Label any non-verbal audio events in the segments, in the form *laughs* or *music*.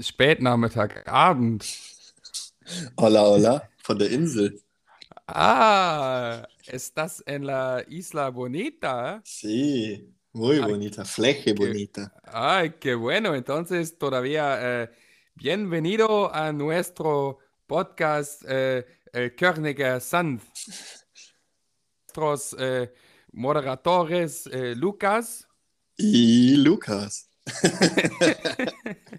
Spätnachmittag, Abend. Hola, hola, von der Insel. Ah, ¿estás en la Isla Bonita? Sí, muy Ay, bonita, fleje bonita. ay, qué bueno. Entonces, todavía eh, bienvenido a nuestro podcast eh, El Körniger Sand. Nuestros eh, moderadores eh, Lucas. Y Lukas. *laughs*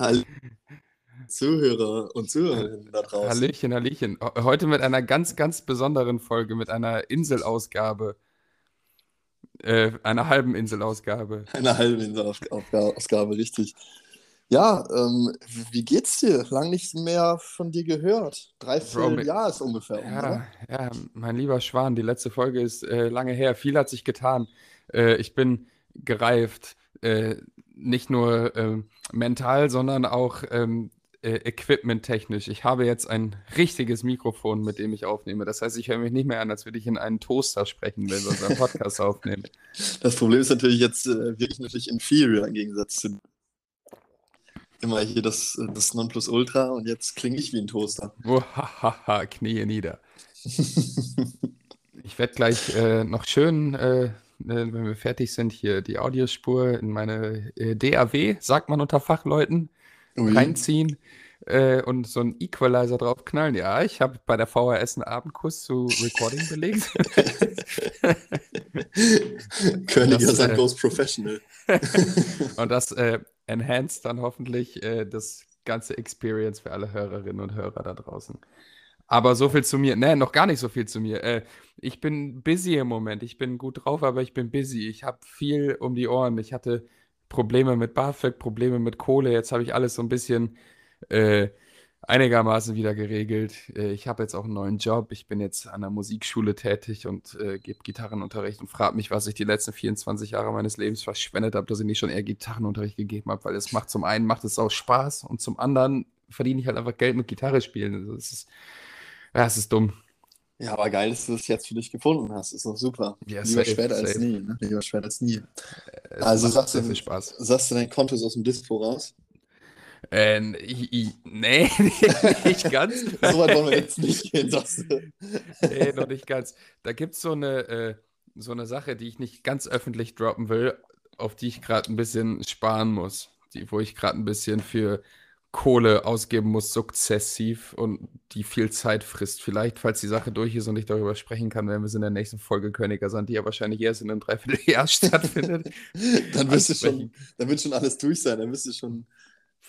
Hallo *laughs* Zuhörer und Zuhörerinnen da draußen. Hallöchen, Hallöchen. Heute mit einer ganz, ganz besonderen Folge, mit einer Inselausgabe. Äh, einer halben Inselausgabe. Eine halbe Inselausgabe, richtig. Ja, ähm, wie geht's dir? Lang nicht mehr von dir gehört. Bro, Dreiviertel mit, Jahr ist ungefähr um, oder? ja, ja, mein lieber Schwan, die letzte Folge ist äh, lange her. Viel hat sich getan. Äh, ich bin gereift. Äh, nicht nur ähm, mental, sondern auch ähm, äh, equipmenttechnisch. Ich habe jetzt ein richtiges Mikrofon, mit dem ich aufnehme. Das heißt, ich höre mich nicht mehr an, als würde ich in einen Toaster sprechen, wenn wir unseren Podcast *laughs* aufnehmen. Das Problem ist natürlich jetzt äh, wirklich natürlich inferior im Gegensatz zu immer hier das, äh, das Nonplusultra und jetzt klinge ich wie ein Toaster. Knie nieder. *laughs* Ich werde gleich äh, noch schön, äh, wenn wir fertig sind, hier die Audiospur in meine äh, DAW, sagt man unter Fachleuten, Ui. reinziehen äh, und so einen Equalizer draufknallen. Ja, ich habe bei der VHS einen Abendkurs zu Recording belegt. *laughs* Königer sein äh, goes professional. *laughs* und das äh, enhanced dann hoffentlich äh, das ganze Experience für alle Hörerinnen und Hörer da draußen. Aber so viel zu mir. Ne, noch gar nicht so viel zu mir. Äh, ich bin busy im Moment. Ich bin gut drauf, aber ich bin busy. Ich habe viel um die Ohren. Ich hatte Probleme mit BAföG, Probleme mit Kohle. Jetzt habe ich alles so ein bisschen äh, einigermaßen wieder geregelt. Äh, ich habe jetzt auch einen neuen Job. Ich bin jetzt an der Musikschule tätig und äh, gebe Gitarrenunterricht und frage mich, was ich die letzten 24 Jahre meines Lebens verschwendet habe, dass ich nicht schon eher Gitarrenunterricht gegeben habe, weil es macht zum einen macht es auch Spaß und zum anderen verdiene ich halt einfach Geld mit Gitarre spielen. Also es ist, ja, es ist dumm. Ja, aber geil, dass du das jetzt für dich gefunden hast. Ist doch super. Ja, Lieber safe, spät als safe. nie. Ne? Lieber spät als nie. Es Also sagst du, viel Spaß. sagst du dein Konto ist aus dem Dispo raus? Äh, ich, ich, nee, *laughs* nicht ganz. So weit wollen wir jetzt nicht gehen, sagst du. Nee, noch nicht ganz. Da gibt es so eine, äh, so eine Sache, die ich nicht ganz öffentlich droppen will, auf die ich gerade ein bisschen sparen muss. Die, wo ich gerade ein bisschen für Kohle ausgeben muss, sukzessiv und die viel Zeit frisst. Vielleicht, falls die Sache durch ist und ich darüber sprechen kann, wenn wir es in der nächsten Folge Königer sind, die ja wahrscheinlich erst in einem Dreivierteljahr *laughs* stattfindet. Dann wirst du schon, dann wird schon alles durch sein. Dann wirst du schon.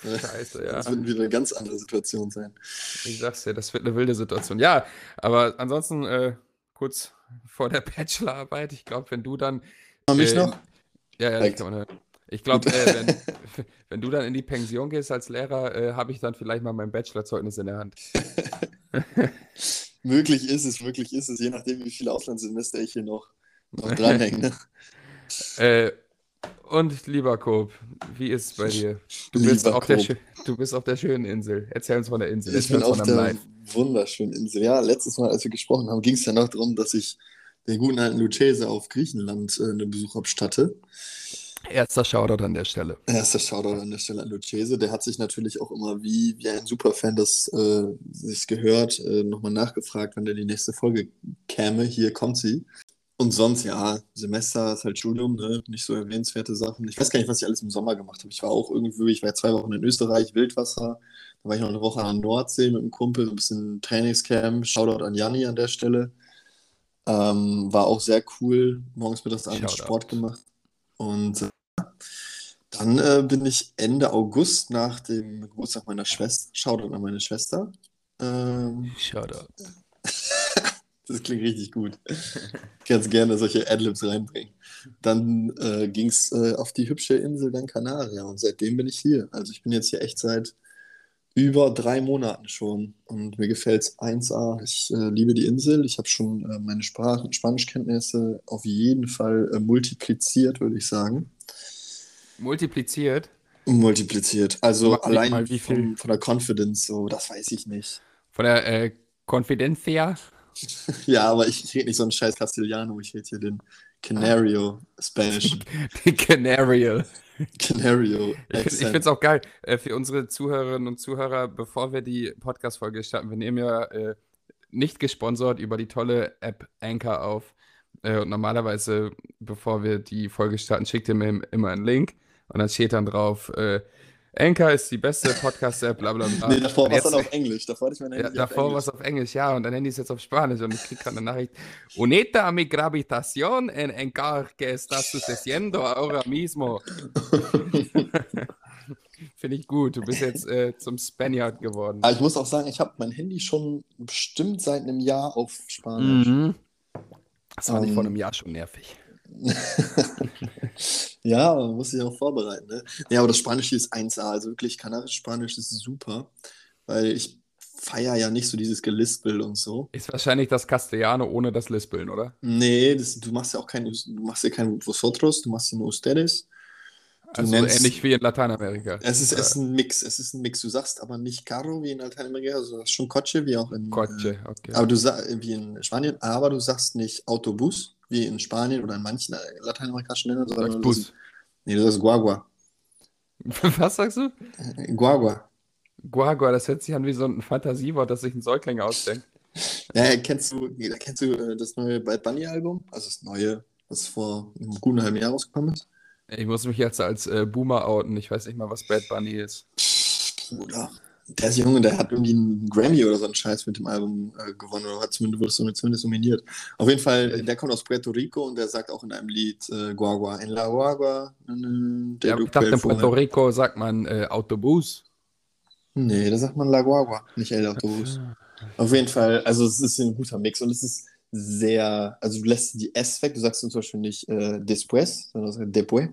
äh, Scheiße, ja. Das wird wieder eine ganz andere Situation sein. Ich sag's dir, das wird eine wilde Situation. Ja, aber ansonsten äh, kurz vor der Bachelorarbeit, ich glaube, wenn du dann. Hör mich äh, noch? Ja, ja, das Perfekt. kann man hören. Ich glaube, äh, wenn, *laughs* wenn du dann in die Pension gehst als Lehrer, äh, habe ich dann vielleicht mal mein Bachelorzeugnis in der Hand. *laughs* Möglich ist es, möglich ist es, je nachdem, wie viele Auslandssemester ich hier noch, noch dranhänge. Ne? *laughs* Äh, und lieber Coop, wie ist es bei dir? Du bist, auf der, du bist auf der schönen Insel. Erzähl uns von der Insel. Ich Erzähl bin auf der Live. wunderschönen Insel. Ja, letztes Mal, als wir gesprochen haben, ging es ja noch darum, dass ich den guten alten Lucchese auf Griechenland äh, einen Besuch abstatte. Erster Shoutout an der Stelle. Erster Shoutout an der Stelle an Lucchese. Der hat sich natürlich auch immer wie, wie ein Superfan das äh, sich gehört, äh, nochmal nachgefragt, wann denn die nächste Folge käme. Hier kommt sie. Und sonst, ja, Semester ist halt Studium, ne? nicht so erwähnenswerte Sachen. Ich weiß gar nicht, was ich alles im Sommer gemacht habe. Ich war auch irgendwie, ich war ja zwei Wochen in Österreich, Wildwasser. Dann war ich noch eine Woche an der Nordsee mit einem Kumpel, so ein bisschen Trainingscamp. Shoutout an Janni an der Stelle. Ähm, war auch sehr cool. Morgens, mittags, abends Shoutout. Sport gemacht. Und äh, dann äh, bin ich Ende August nach dem Geburtstag meiner Schwester, Shoutout an meine Schwester. Ähm, Shoutout. *laughs* das klingt richtig gut. Ich kann gerne solche Adlibs reinbringen. Dann äh, ging es äh, auf die hübsche Insel Gran Canaria und seitdem bin ich hier. Also ich bin jetzt hier echt seit über drei Monaten schon und mir gefällt es 1A. Ich äh, liebe die Insel. Ich habe schon äh, meine Sprach Spanischkenntnisse auf jeden Fall äh, multipliziert, würde ich sagen. Multipliziert. Multipliziert. Also Mal- allein mal wie viel? vom, von der Confidence, so, das weiß ich nicht. Von der äh, Confidencia. *laughs* Ja, aber ich, ich rede nicht so einen scheiß Castellano, ich rede hier den Canario, Spanish. *laughs* Canario. Canario. Ich finde es auch geil äh, für unsere Zuhörerinnen und Zuhörer, bevor wir die Podcast-Folge starten. Wir nehmen ja äh, nicht gesponsert über die tolle App Anchor auf. Äh, und normalerweise, bevor wir die Folge starten, schickt ihr mir immer einen Link und dann steht dann drauf, äh, Anchor ist die beste Podcast-App, bla bla bla. Nee, davor war es dann auf Englisch. Davor hatte ich mein Handy ja, davor war es auf Englisch, ja, und dein Handy ist jetzt auf Spanisch und ich kriege gerade eine Nachricht. Unita mi gravitación en Anchor que está sucediendo ahora mismo. *laughs* Finde ich gut. Du bist jetzt äh, zum Spaniard geworden. Aber ich muss auch sagen, ich habe mein Handy schon bestimmt seit einem Jahr auf Spanisch. Mhm. Das war um, nicht vor einem Jahr schon nervig. *laughs* ja, man muss sich auch vorbereiten. Ne? Ja, aber das Spanische ist 1A. Also wirklich, Kanarisch-Spanisch ist super, weil ich feiere ja nicht so dieses Gelispel und so. Ist wahrscheinlich das Castellano ohne das Lispeln, oder? Nee, das, du machst ja auch kein, du machst ja kein Vosotros, du machst ja nur Ustedes. Du also nennst, ähnlich wie in Lateinamerika. Es ist, es ist ein Mix, es ist ein Mix. Du sagst aber nicht Caro wie in Lateinamerika, also du sagst schon Coche wie auch in Coche, okay. Aber du sagst wie in Spanien, aber du sagst nicht Autobus wie in Spanien oder in manchen lateinamerikanischen Ländern, sondern du Bus. nee, du sagst Guagua. *laughs* Was sagst du? Guagua. Guagua, das hört sich an wie so ein Fantasiewort, das sich ein Säugling ausdenkt. *laughs* Ja, kennst du, kennst du äh, das neue Bad Bunny Album? Also das neue, das vor einem guten halben Jahr rausgekommen ist? Ich muss mich jetzt als äh, Boomer outen. Ich weiß nicht mal, was Bad Bunny ist. Bruder. Der ist Junge, der hat irgendwie einen Grammy oder so einen Scheiß mit dem Album äh, gewonnen oder hat zumindest, wurde zumindest nominiert. Auf jeden Fall, der kommt aus Puerto Rico und der sagt auch in einem Lied äh, Guagua. En la Guagua. Äh, ja, ich dachte, in Puerto Rico sagt man äh, Autobus. Nee, da sagt man La Guagua, nicht El Autobus. Auf jeden Fall, also es ist ein guter Mix und es ist sehr, also du lässt die S weg, du sagst zum Beispiel nicht äh, después, sondern después.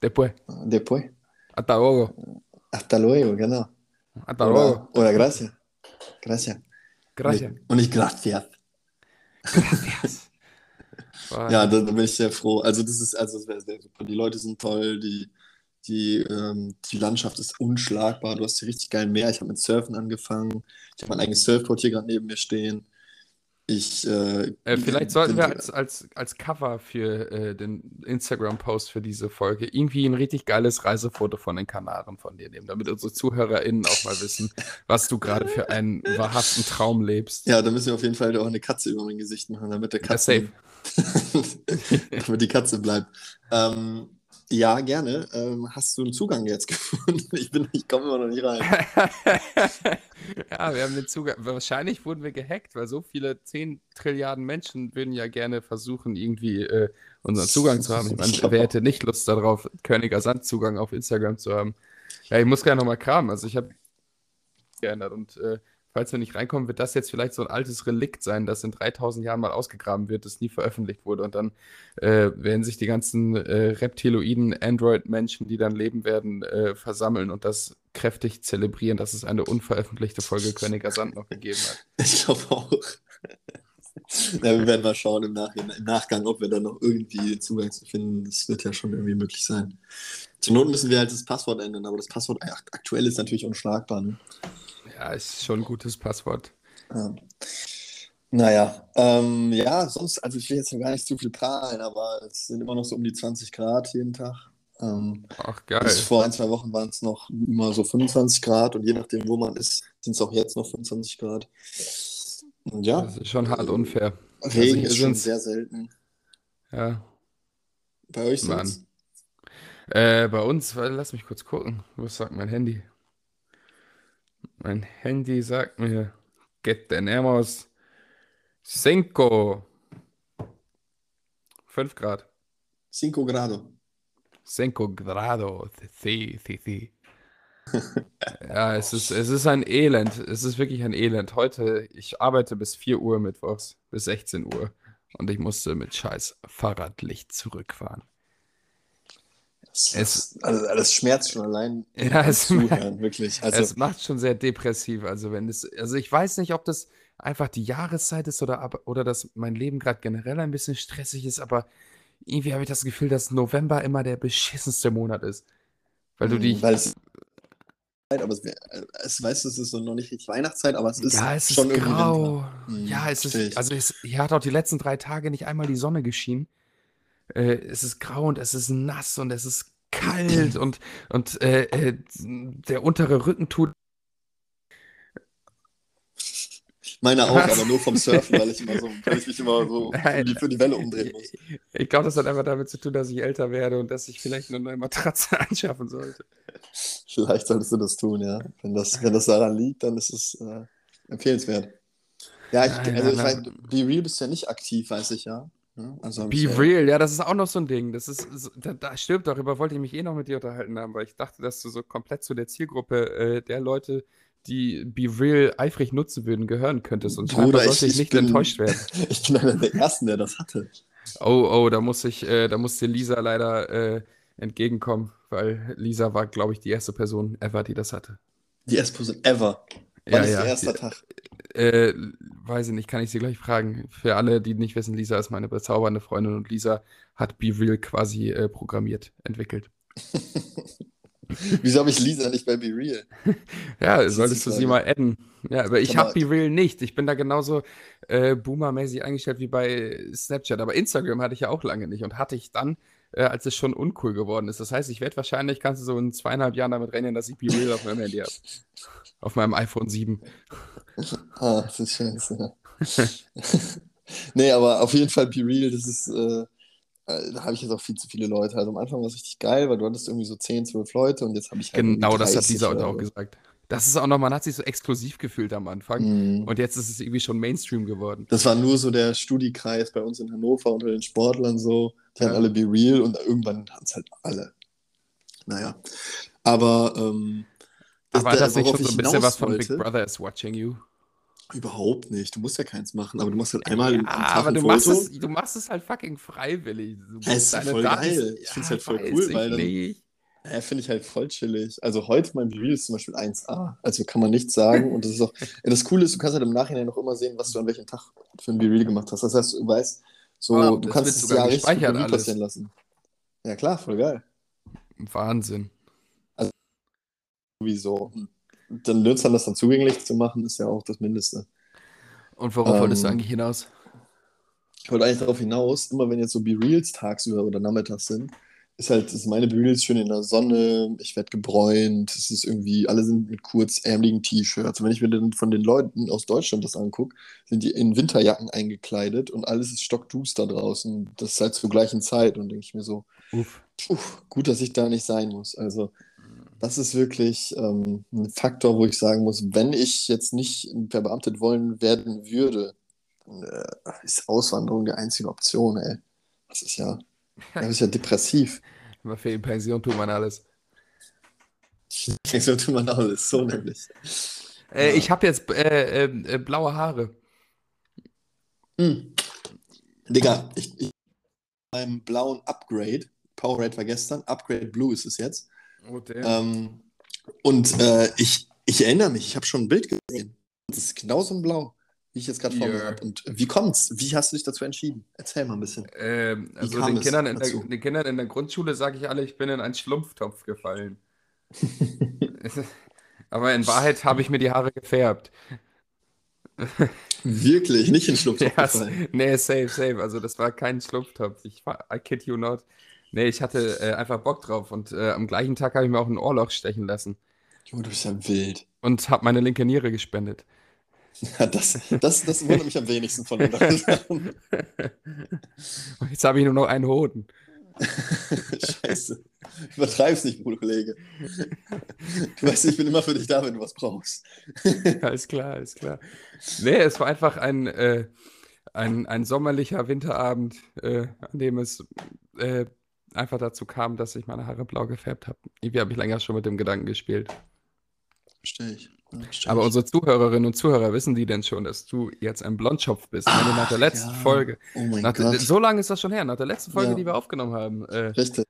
Después. Después. Hasta luego. Hasta luego, genau. Hasta luego. Oder gracias. Gracias. Gracias. Und nicht gracias. Gracias. *laughs* ja, da, da, bin ich sehr froh. Also das ist, also das wäre sehr super. Die Leute sind toll, die, die, ähm, die Landschaft ist unschlagbar. Du hast hier richtig geilen Meer. Ich habe mit Surfen angefangen. Ich habe mein eigenes Surfboard hier gerade neben mir stehen. Ich, äh, äh, vielleicht sollten wir als, als, als Cover für äh, den Instagram-Post für diese Folge irgendwie ein richtig geiles Reisefoto von den Kanaren von dir nehmen, damit unsere ZuhörerInnen auch mal wissen, was du gerade für einen wahrhaften Traum lebst. Ja, da müssen wir auf jeden Fall auch eine Katze über mein Gesicht machen, damit der Katze. Ja, safe. *laughs* damit die Katze bleibt. Ähm, ja, gerne. Ähm, hast du einen Zugang jetzt *laughs* gefunden? Ich, ich komme immer noch nicht rein. *laughs* ja, wir haben den Zugang. Wahrscheinlich wurden wir gehackt, weil so viele 10 Trilliarden Menschen würden ja gerne versuchen, irgendwie äh, unseren Zugang zu haben. Ich meine, *laughs* wer hätte nicht Lust darauf, Königer Sand-Zugang auf Instagram zu haben? Ja, ich muss gerne nochmal kramen. Also ich habe geändert und äh, falls wir nicht reinkommen, wird das jetzt vielleicht so ein altes Relikt sein, das in 3000 Jahren mal ausgegraben wird, das nie veröffentlicht wurde. Und dann äh, werden sich die ganzen äh, reptiloiden Android-Menschen, die dann leben werden, äh, versammeln und das kräftig zelebrieren, dass es eine unveröffentlichte Folge Königer Sand noch gegeben hat. *laughs* Ich glaube auch. *laughs* ja, wir werden mal schauen im, Nach im Nachgang, ob wir da noch irgendwie Zugang zu finden. Das wird ja schon irgendwie möglich sein. Zur Not müssen wir halt das Passwort ändern, aber das Passwort aktuell ist natürlich unschlagbar. Ne? Ja, ist schon ein gutes Passwort. Ja. Naja, ähm, ja, sonst, also ich will jetzt noch gar nicht zu viel prahlen, aber es sind immer noch so um die 20 Grad jeden Tag. Ähm, Ach, geil. Bis vor ein, zwei Wochen waren es noch immer so 25 Grad und je nachdem, wo man ist, sind es auch jetzt noch 25 Grad. Und ja. Das ist schon hart unfair. Regen also ist schon sehr selten. Ja. Bei euch sind äh, Bei uns, lass mich kurz gucken. Was sagt mein Handy? Mein Handy sagt mir, que tenemos cinco. 5 Grad. 5 Grado. 5 Grado. Sí, sí, sí. *laughs* ja, es ist, es ist ein Elend. Es ist wirklich ein Elend. Heute, ich arbeite bis 4 Uhr mittwochs, bis 16 Uhr. Und ich musste mit scheiß Fahrradlicht zurückfahren. Es, also alles schmerzt schon allein *laughs* ja, es, zuhören, wirklich. Also, es macht schon sehr depressiv. Also wenn es, also ich weiß nicht, ob das einfach die Jahreszeit ist oder, oder dass mein Leben gerade generell ein bisschen stressig ist, aber irgendwie habe ich das Gefühl, dass November immer der beschissenste Monat ist. Weil du hm, die. Weil es, aber es, es weißt du, es ist so noch nicht richtig Weihnachtszeit, aber es ist ja, es schon ist grau. Hm, ja, es ist, also es, hier hat auch die letzten drei Tage nicht einmal die Sonne geschienen. Äh, es ist grau und es ist nass und es ist kalt und, und äh, äh, der untere Rücken tut. Meiner auch, aber nur vom Surfen, weil ich, immer so, *laughs* weil ich mich immer so für die, für die Welle umdrehen muss. Ich glaube, das hat einfach damit zu tun, dass ich älter werde und dass ich vielleicht eine neue Matratze *laughs* anschaffen sollte. Vielleicht solltest du das tun, ja. Wenn das, wenn das daran liegt, dann ist es äh, empfehlenswert. Ja, ich, Nein, also ich nein, weiß, Be Real bist ja nicht aktiv, weiß ich ja. Ja, Also Be real, ja, das ist auch noch so ein Ding. Das ist, so- da, da stimmt, darüber wollte ich mich eh noch mit dir unterhalten haben, weil ich dachte, dass du so komplett zu der Zielgruppe äh, der Leute, die Be real eifrig nutzen würden, gehören könntest. Und Bruder, sollte ich, ich ich nicht bin, enttäuscht werden. *laughs* ich bin einer der Ersten, der das hatte. Oh, oh, da muss ich, äh, da musste Lisa leider äh, entgegenkommen, weil Lisa war, glaube ich, die erste Person ever, die das hatte. Die erste Person ever. Wann Ja, ist ja. der erste Tag? Äh, weiß ich nicht, kann ich sie gleich fragen. Für alle, die nicht wissen, Lisa ist meine bezaubernde Freundin und Lisa hat Be Real quasi äh, programmiert, entwickelt. *laughs* Wieso habe ich Lisa nicht bei Be Real? *laughs* Ja, Das solltest du sie mal adden. Ja, aber ich habe Be Real nicht. Ich bin da genauso äh, boomermäßig eingestellt wie bei Snapchat. Aber Instagram hatte ich ja auch lange nicht und hatte ich dann, äh, als es schon uncool geworden ist. Das heißt, ich werde wahrscheinlich, kannst du so in zweieinhalb Jahren damit rechnen, dass ich Be Real auf meinem Handy habe. *laughs* Auf meinem iPhone 7. *laughs* Ah, das ist scheiße. *laughs* nee, aber auf jeden Fall Be Real, das ist, äh, äh, da habe ich jetzt auch viel zu viele Leute. Also am Anfang war es richtig geil, weil du hattest irgendwie so 10, 12 Leute und jetzt habe ich halt Genau, das hat 30 Lisa uns oder auch gesagt. Das ist auch noch, man hat sich so exklusiv gefühlt am Anfang. Mhm. Und jetzt ist es irgendwie schon Mainstream geworden. Das war nur so der Studikreis bei uns in Hannover unter den Sportlern so. Die Ja. alle Be Real und irgendwann hatten es halt alle. Naja. Aber ähm, das, Aber da- das nicht worauf schon so ein bisschen was von Big Brother is watching you? Überhaupt nicht. Du musst ja keins machen, aber du machst halt einmal Ja, am Tag aber du machst, es, du machst es halt fucking freiwillig. Du Ja, ist voll Daten- geil. Ich find's halt voll cool, weil dann- nicht. Ja, finde ich halt voll chillig. Also heute mein Reel ist zum Beispiel 1A. Also kann man nichts sagen. Und das ist auch. *laughs* Das Coole ist, du kannst halt im Nachhinein noch immer sehen, was du an welchem Tag für ein Reel gemacht hast. Das heißt, du weißt, so, Ah, du das kannst es ja richtig passieren lassen. Ja, klar, voll geil. Wahnsinn. Sowieso. Und dann Nutzern das dann zugänglich zu machen, ist ja auch das Mindeste. Und worauf wolltest du Ähm, eigentlich hinaus? Ich wollte eigentlich darauf hinaus, immer wenn jetzt so Be-Reels tagsüber oder nachmittags sind, ist halt, ist meine Be-Reels schön in der Sonne, ich werde gebräunt, es ist irgendwie, alle sind mit kurzärmeligen T-Shirts. Und wenn ich mir dann von den Leuten aus Deutschland das angucke, sind die in Winterjacken eingekleidet und alles ist stockduster draußen. Das ist halt zur gleichen Zeit und denke ich mir so, Uff. puh, gut, dass ich da nicht sein muss. Also, das ist wirklich ähm, ein Faktor, wo ich sagen muss, wenn ich jetzt nicht verbeamtet wollen werden würde, dann äh, ist Auswanderung die einzige Option, ey. Das ist ja, das ist ja depressiv. Aber für die Pension tut man alles. So tut man alles, so nämlich. Äh, Ja. ich habe jetzt äh, äh, äh, blaue Haare. Hm. Digga, ich, ich beim blauen Upgrade, Powerade war gestern, Upgrade Blue ist es jetzt. Oh. Ähm, und äh, ich, ich erinnere mich, ich habe schon ein Bild gesehen. Das ist genauso ein Blau, wie ich jetzt gerade vor mir habe. Und wie kommt's? Wie hast du dich dazu entschieden? Erzähl mal ein bisschen. Ähm, also den Kindern, in der, den Kindern in der Grundschule sage ich alle, ich bin in einen Schlumpftopf gefallen. *laughs* Aber in Wahrheit habe ich mir die Haare gefärbt. *laughs* Wirklich, nicht in Schlupftopf gefallen. nee, safe, safe. Also das war kein Schlumpftopf. Ich war, I kid you not. Nee, ich hatte äh, einfach Bock drauf und äh, am gleichen Tag habe ich mir auch ein Ohrloch stechen lassen Junge, du bist ja wild. und habe meine linke Niere gespendet. Ja, das, das, das wundert mich am wenigsten von den drei Sachen. *laughs* Jetzt habe ich nur noch einen Hoden. *laughs* Scheiße. Übertreib's nicht, Bruder Kollege. Du weißt, ich bin immer für dich da, wenn du was brauchst. *laughs* Alles klar, alles klar. Nee, es war einfach ein, äh, ein, ein sommerlicher Winterabend, äh, an dem es äh, einfach dazu kam, dass ich meine Haare blau gefärbt habe. Irgendwie habe ich länger schon mit dem Gedanken gespielt. Verstehe ich. Aber unsere Zuhörerinnen und Zuhörer wissen die denn schon, dass du jetzt ein Blondschopf bist? Meine, nach der letzten ja. Folge. Oh mein Nach, Gott. so lange ist das schon her, nach der letzten Folge, Ja. die wir aufgenommen haben. Äh, Richtig.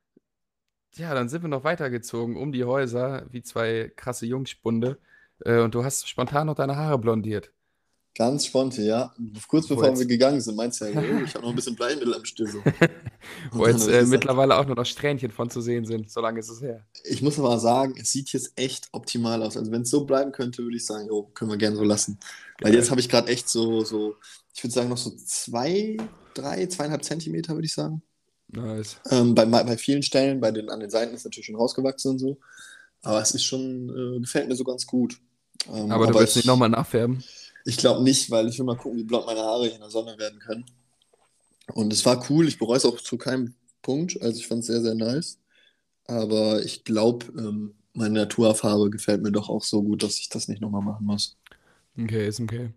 ja, dann sind wir noch weitergezogen um die Häuser, wie zwei krasse Jungspunde. Äh, und du hast spontan noch deine Haare blondiert. Ganz spontan, ja. Kurz bevor jetzt- wir gegangen sind, meinst du ja, oh, ich habe noch ein bisschen Bleimittel am Stößel. *laughs* Wo jetzt äh, mittlerweile auch nur noch Strähnchen von zu sehen sind. So lange ist es her. Ich muss aber sagen, es sieht jetzt echt optimal aus. Also wenn es so bleiben könnte, würde ich sagen, jo, können wir gerne so lassen. Weil jetzt habe ich gerade echt so, so, ich würde sagen, noch so zwei, drei, zweieinhalb Zentimeter, würde ich sagen. Nice. Ähm, bei, bei vielen Stellen, bei den, an den Seiten ist natürlich schon rausgewachsen und so. Aber es ist schon, äh, gefällt mir so ganz gut. Ähm, aber, aber du willst ich, nicht nochmal nachfärben? Ich glaube nicht, weil ich will mal gucken, wie blond meine Haare hier in der Sonne werden können. Und es war cool, ich bereue es auch zu keinem Punkt. Also ich fand es sehr, sehr nice. Aber ich glaube, ähm, meine Naturfarbe gefällt mir doch auch so gut, dass ich das nicht nochmal machen muss. Okay, ist okay.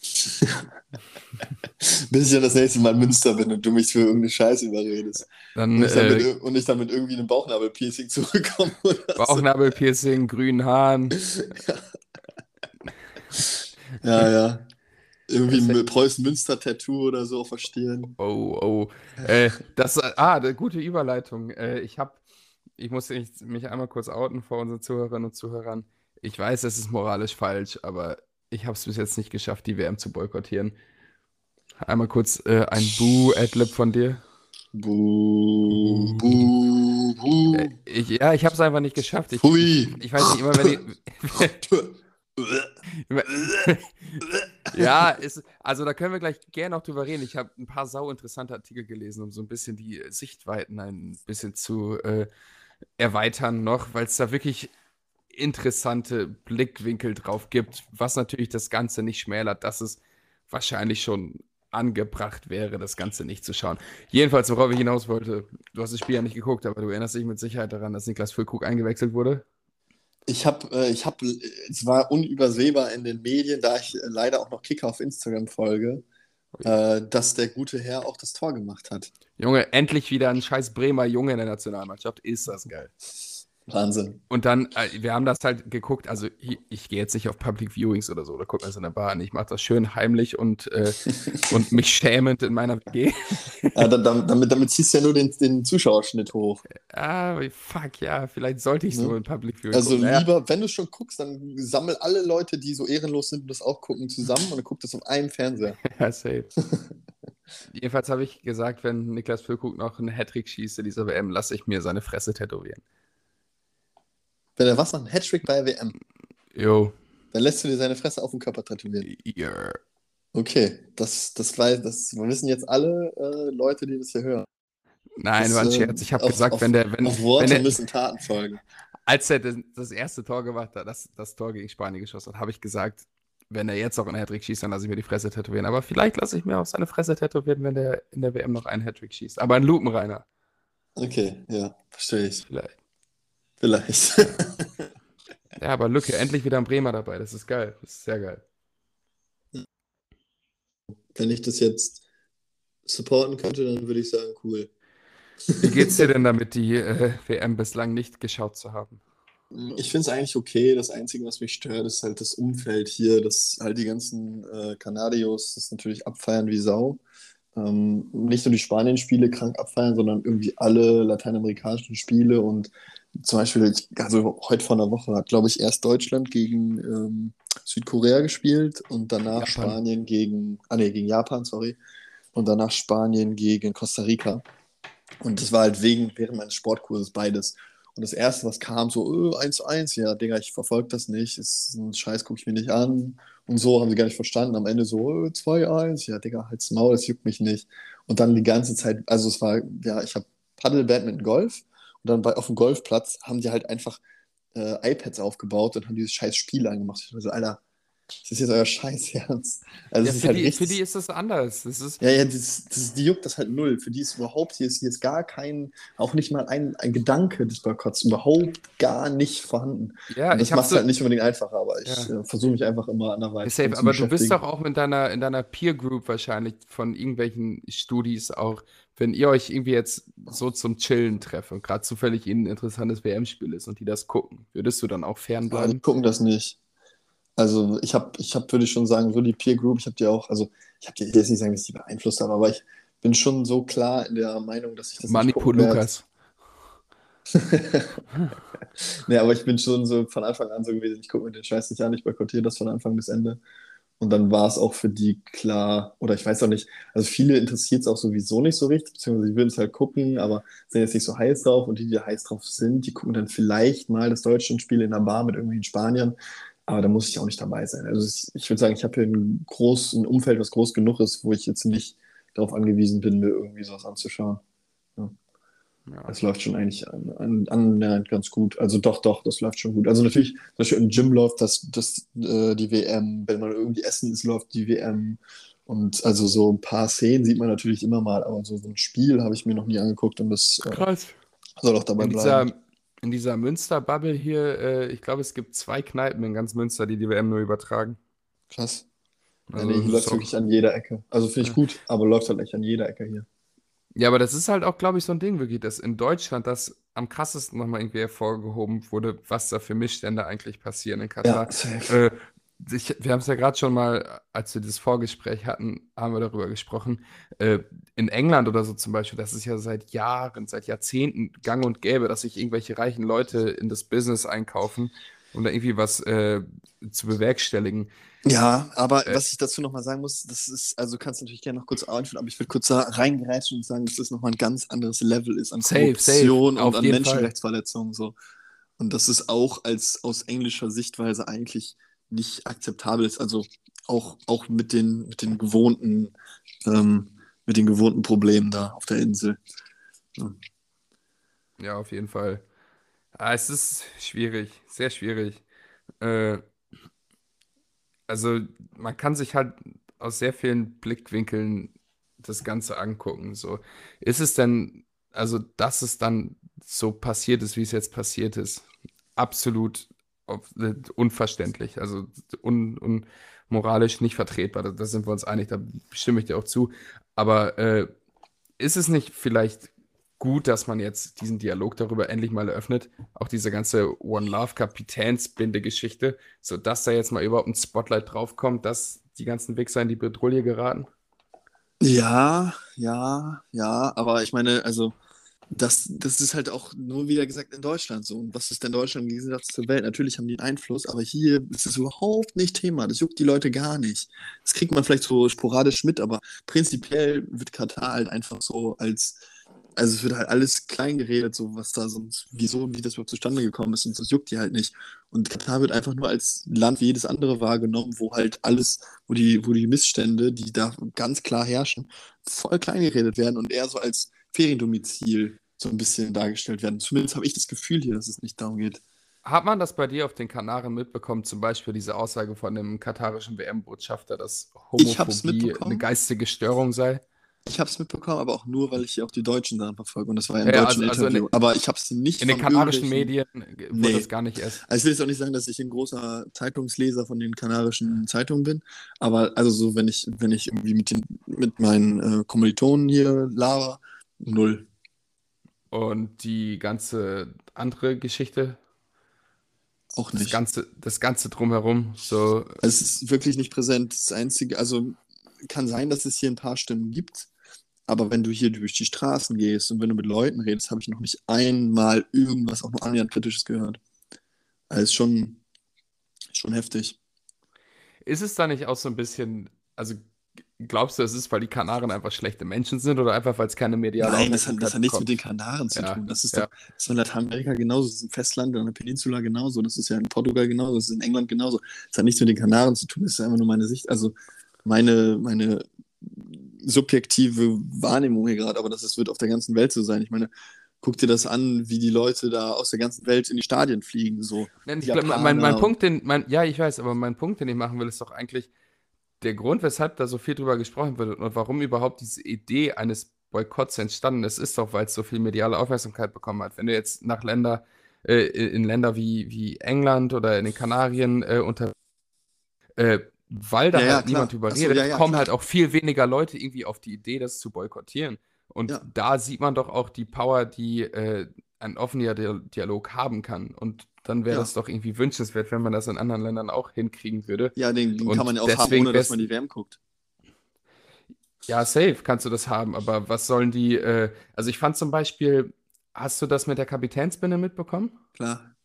*laughs* Bis ich dann das nächste Mal in Münster bin und du mich für irgendeine Scheiße überredest. Dann, und, ich dann, äh, mit, und ich dann mit irgendwie einem Bauchnabelpiercing *laughs* zurückkomme. Bauchnabelpiercing, grünen Haaren. *laughs* ja, ja. Irgendwie ein Preußen-Münster-Tattoo oder so auf der Stirn. Oh, oh. Äh, das, ah, eine gute Überleitung. Äh, ich habe, ich muss mich einmal kurz outen vor unseren Zuhörerinnen und Zuhörern. Ich weiß, es ist moralisch falsch, aber ich habe es bis jetzt nicht geschafft, die WM zu boykottieren. Einmal kurz äh, ein Boo-Adlib von dir. Buh, buh, buh. Äh, ich, ja, ich habe es einfach nicht geschafft. Ich, ich, ich, weiß nicht, immer wenn ich. *laughs* ja, ist, also da können wir gleich gerne noch drüber reden. Ich habe ein paar sau interessante Artikel gelesen, um so ein bisschen die Sichtweiten ein bisschen zu äh, erweitern noch, weil es da wirklich interessante Blickwinkel drauf gibt, was natürlich das Ganze nicht schmälert, dass es wahrscheinlich schon angebracht wäre, das Ganze nicht zu schauen. Jedenfalls, worauf ich hinaus wollte, du hast das Spiel ja nicht geguckt, aber du erinnerst dich mit Sicherheit daran, dass Niklas Füllkrug eingewechselt wurde? Ich habe, äh, ich habe, es war unübersehbar in den Medien, da ich äh, leider auch noch Kicker auf Instagram folge, äh, dass der gute Herr auch das Tor gemacht hat. Junge, endlich wieder ein scheiß Bremer Junge in der Nationalmannschaft. Ist das geil. Wahnsinn. Und dann, äh, wir haben das halt geguckt, also ich, ich gehe jetzt nicht auf Public Viewings oder so, oder gucke das in der Bahn. Ich mache das schön heimlich und, äh, *laughs* und mich schämend in meiner WG. ja, damit, damit, damit ziehst du ja nur den, den Zuschauerschnitt hoch. Ah, fuck, ja, vielleicht sollte ich so ja. in Public Viewing Also gucken. lieber, ja. wenn du schon guckst, dann sammel alle Leute, die so ehrenlos sind und das auch gucken, zusammen und dann guck das auf einem Fernseher. *laughs* ja, safe. *laughs* Jedenfalls habe ich gesagt, wenn Niklas Füllkrug noch einen Hattrick schießt in dieser WM, lasse ich mir seine Fresse tätowieren. Wenn er was macht, ein Hattrick bei WM. Jo. Dann lässt du dir seine Fresse auf den Körper tätowieren. Ja. Okay, das, das, weiß, das wissen jetzt alle äh, Leute, die das hier hören. Nein, das, war ein Scherz. Ich habe gesagt, auf, wenn der. Wenn, auf Worte wenn der, müssen Taten folgen. Als er das, das, erste Tor gemacht hat, das, das Tor gegen Spanien geschossen hat, habe ich gesagt, wenn er jetzt auch einen Hattrick schießt, dann lasse ich mir die Fresse tätowieren. Aber vielleicht lasse ich mir auch seine Fresse tätowieren, wenn der in der WM noch einen Hattrick schießt. Aber ein Lupenreiner. Okay, ja, verstehe ich. Vielleicht. Vielleicht. *laughs* ja, aber Lücke, endlich wieder ein Bremer dabei. Das ist geil. Das ist sehr geil. Wenn ich das jetzt supporten könnte, dann würde ich sagen, cool. Wie geht's dir denn *laughs* damit, die äh, WM bislang nicht geschaut zu haben? Ich finde es eigentlich okay. Das Einzige, was mich stört, ist halt das Umfeld hier, dass halt die ganzen äh, Kanadios das natürlich abfeiern wie Sau. Ähm, nicht nur die Spanien-Spiele krank abfeiern, sondern irgendwie alle lateinamerikanischen Spiele und zum Beispiel, also heute vor einer Woche hat, glaube ich, erst Deutschland gegen ähm, Südkorea gespielt und danach Japan. Spanien gegen, ah nee, gegen Japan, sorry, und danach Spanien gegen Costa Rica. Und das war halt wegen, während meines Sportkurses beides. Und das erste, was kam, so, äh, 1-1, ja, Digga, ich verfolge das nicht, ist ein Scheiß, gucke ich mir nicht an. Und so haben sie gar nicht verstanden. Am Ende so, äh, 2-1, ja, Digga, halt's Maul, das juckt mich nicht. Und dann die ganze Zeit, also es war, ja, ich habe Paddle, Badminton, Golf und dann bei, auf dem Golfplatz haben die halt einfach äh, iPads aufgebaut und haben dieses scheiß Spiel angemacht. Ich war so, Alter, das ist jetzt euer Scheißherz. *laughs* Also ja, für, halt die, richtig, für, die, ist das anders. Das ist ja, ja, das, das, die juckt das halt null. Für die ist überhaupt, hier ist, hier ist gar kein, auch nicht mal ein, ein Gedanke des Boykotts, überhaupt gar nicht vorhanden. Ja, Und das macht es so, halt nicht unbedingt einfacher, aber ich ja. äh, versuche mich einfach immer anderweitig zu Aber du bist doch auch in deiner, in deiner Peer Group wahrscheinlich von irgendwelchen Studis auch wenn ihr euch irgendwie jetzt so zum Chillen trefft und gerade zufällig ihnen ein interessantes WM-Spiel ist und die das gucken, würdest du dann auch fernbleiben? Ja, die gucken das nicht. Also ich habe, ich hab, würde ich schon sagen, so die Peer Group, ich habe die auch, also ich habe die, jetzt nicht sagen, dass ich die beeinflusst habe, aber ich bin schon so klar in der Meinung, dass ich das Manipul nicht Lukas. *laughs* nee, aber ich bin schon so von Anfang an so gewesen, ich gucke mir den Scheiß nicht an, ich boykottiere das von Anfang bis Ende. Und dann war es auch für die klar, oder ich weiß auch nicht, also viele interessiert es auch sowieso nicht so richtig, beziehungsweise sie würden es halt gucken, aber sind jetzt nicht so heiß drauf und die, die heiß drauf sind, die gucken dann vielleicht mal das Deutschlandspiel in der Bar mit irgendwelchen Spaniern, aber da muss ich auch nicht dabei sein. Also ich, ich würde sagen, ich habe hier ein großes Umfeld, was groß genug ist, wo ich jetzt nicht darauf angewiesen bin, mir irgendwie sowas anzuschauen. Ja. Ja. Das läuft schon eigentlich annähernd an, an, ganz gut. Also doch, doch, das läuft schon gut. Also natürlich, zum Beispiel im Gym läuft das, das, äh, die WM, wenn man irgendwie essen ist, läuft die WM. Und also so ein paar Szenen sieht man natürlich immer mal, aber so, so ein Spiel habe ich mir noch nie angeguckt und das äh, soll auch dabei in bleiben. Dieser, in dieser Münster-Bubble hier, äh, ich glaube, es gibt zwei Kneipen in ganz Münster, die die WM nur übertragen. Krass. Also, ja, nee, hier läuft wirklich an jeder Ecke. Also finde ich gut, aber läuft halt echt an jeder Ecke hier. Ja, aber das ist halt auch, glaube ich, so ein Ding wirklich, dass in Deutschland das am krassesten nochmal irgendwie hervorgehoben wurde, was da für Missstände eigentlich passieren in Katar. Ja, äh, ich, wir haben es ja gerade schon mal, als wir das Vorgespräch hatten, haben wir darüber gesprochen. Äh, in England oder so zum Beispiel, das ist ja seit Jahren, seit Jahrzehnten gang und gäbe, dass sich irgendwelche reichen Leute in das Business einkaufen, um da irgendwie was äh, zu bewerkstelligen. Ja, aber äh, was ich dazu nochmal sagen muss, das ist, also du kannst natürlich gerne noch kurz einführen, aber ich würde kurz da reingereichen und sagen, dass das nochmal ein ganz anderes Level ist an safe, Korruption safe, und an Menschenrechtsverletzungen. So. Und das ist auch als aus englischer Sichtweise eigentlich nicht akzeptabel ist. Also auch, auch mit den, mit den gewohnten, ähm, mit den gewohnten Problemen da auf der Insel. Ja, ja auf jeden Fall. Ah, es ist schwierig, sehr schwierig. Äh, also man kann sich halt aus sehr vielen Blickwinkeln das Ganze angucken. So, ist es denn, also dass es dann so passiert ist, wie es jetzt passiert ist, absolut äh, unverständlich, also un, unmoralisch nicht vertretbar. Da, da, sind wir uns einig, da stimme ich dir auch zu. Aber äh, ist es nicht vielleicht gut, dass man jetzt diesen Dialog darüber endlich mal eröffnet. Auch diese ganze One Love Kapitänsbinde-Geschichte, sodass da jetzt mal überhaupt ein Spotlight draufkommt, dass die ganzen Wichser in die Bedrohung geraten. Ja, ja, ja, aber ich meine, also das, das ist halt auch nur wieder gesagt in Deutschland so. Und was ist denn Deutschland im Gegensatz zur Welt? Natürlich haben die einen Einfluss, aber hier ist es überhaupt nicht Thema. Das juckt die Leute gar nicht. Das kriegt man vielleicht so sporadisch mit, aber prinzipiell wird Katar halt einfach so als also es wird halt alles klein geredet, so was da sonst, wieso, wie das überhaupt zustande gekommen ist und das juckt die halt nicht. Und Katar wird einfach nur als Land wie jedes andere wahrgenommen, wo halt alles, wo die, wo die Missstände, die da ganz klar herrschen, voll klein geredet werden und eher so als Feriendomizil so ein bisschen dargestellt werden. Zumindest habe ich das Gefühl hier, dass es nicht darum geht. Hat man das bei dir auf den Kanaren mitbekommen, zum Beispiel diese Aussage von dem katarischen WM-Botschafter, dass Homophobie eine geistige Störung sei? Ich habe es mitbekommen, aber auch nur, weil ich hier auch die deutschen Sachen verfolge und das war ja im ja, deutschen also, also Interview. aber ich habe es nicht In den kanarischen Medien wurde nee. das gar nicht erst. Also ich will jetzt auch nicht sagen, dass ich ein großer Zeitungsleser von den kanarischen Zeitungen bin, aber also so, wenn ich, wenn ich irgendwie mit, den, mit meinen äh, Kommilitonen hier laber, null. Und die ganze andere Geschichte? Auch nicht. Das ganze, das ganze drumherum. So. Es ist wirklich nicht präsent. Das Einzige, also kann sein, dass es hier ein paar Stimmen gibt, aber wenn du hier durch die Straßen gehst und wenn du mit Leuten redest, habe ich noch nicht einmal irgendwas auch nur annähernd Kritisches gehört. Also ist schon, schon heftig. Ist es da nicht auch so ein bisschen, also glaubst du, es ist, weil die Kanaren einfach schlechte Menschen sind oder einfach, weil es keine mediale Nein, das hat, das hat nichts mit den Kanaren zu ja, tun. Das ist, ja. doch, das ist in Lateinamerika genauso, das ist im Festland, in der Peninsula genauso, das ist ja in Portugal genauso, das ist in England genauso. Das hat nichts mit den Kanaren zu tun, das ist einfach nur meine Sicht, also meine, meine subjektive Wahrnehmung hier gerade, aber das ist, wird auf der ganzen Welt so sein. Ich meine, guck dir das an, wie die Leute da aus der ganzen Welt in die Stadien fliegen. So. Nein, glaub, mein, mein Punkt, den, mein, ja, ich weiß, aber mein Punkt, den ich machen will, ist doch eigentlich der Grund, weshalb da so viel drüber gesprochen wird und warum überhaupt diese Idee eines Boykotts entstanden ist, ist doch, weil es so viel mediale Aufmerksamkeit bekommen hat. Wenn du jetzt nach Länder, äh, in Länder wie, wie England oder in den Kanarien äh, unter äh, weil da ja, halt ja, niemand drüber redet, so, ja, kommen halt auch viel weniger Leute irgendwie auf die Idee, das zu boykottieren. Und da sieht man doch auch die Power, die äh, ein offener Dialog haben kann. Und dann wäre es doch irgendwie wünschenswert, wenn man das in anderen Ländern auch hinkriegen würde. Ja, den, den kann man ja auch haben, ohne dass man die WM guckt. Ja, safe kannst du das haben, aber was sollen die, äh, also ich fand zum Beispiel, hast du das mit der Kapitänsbinde mitbekommen? Klar.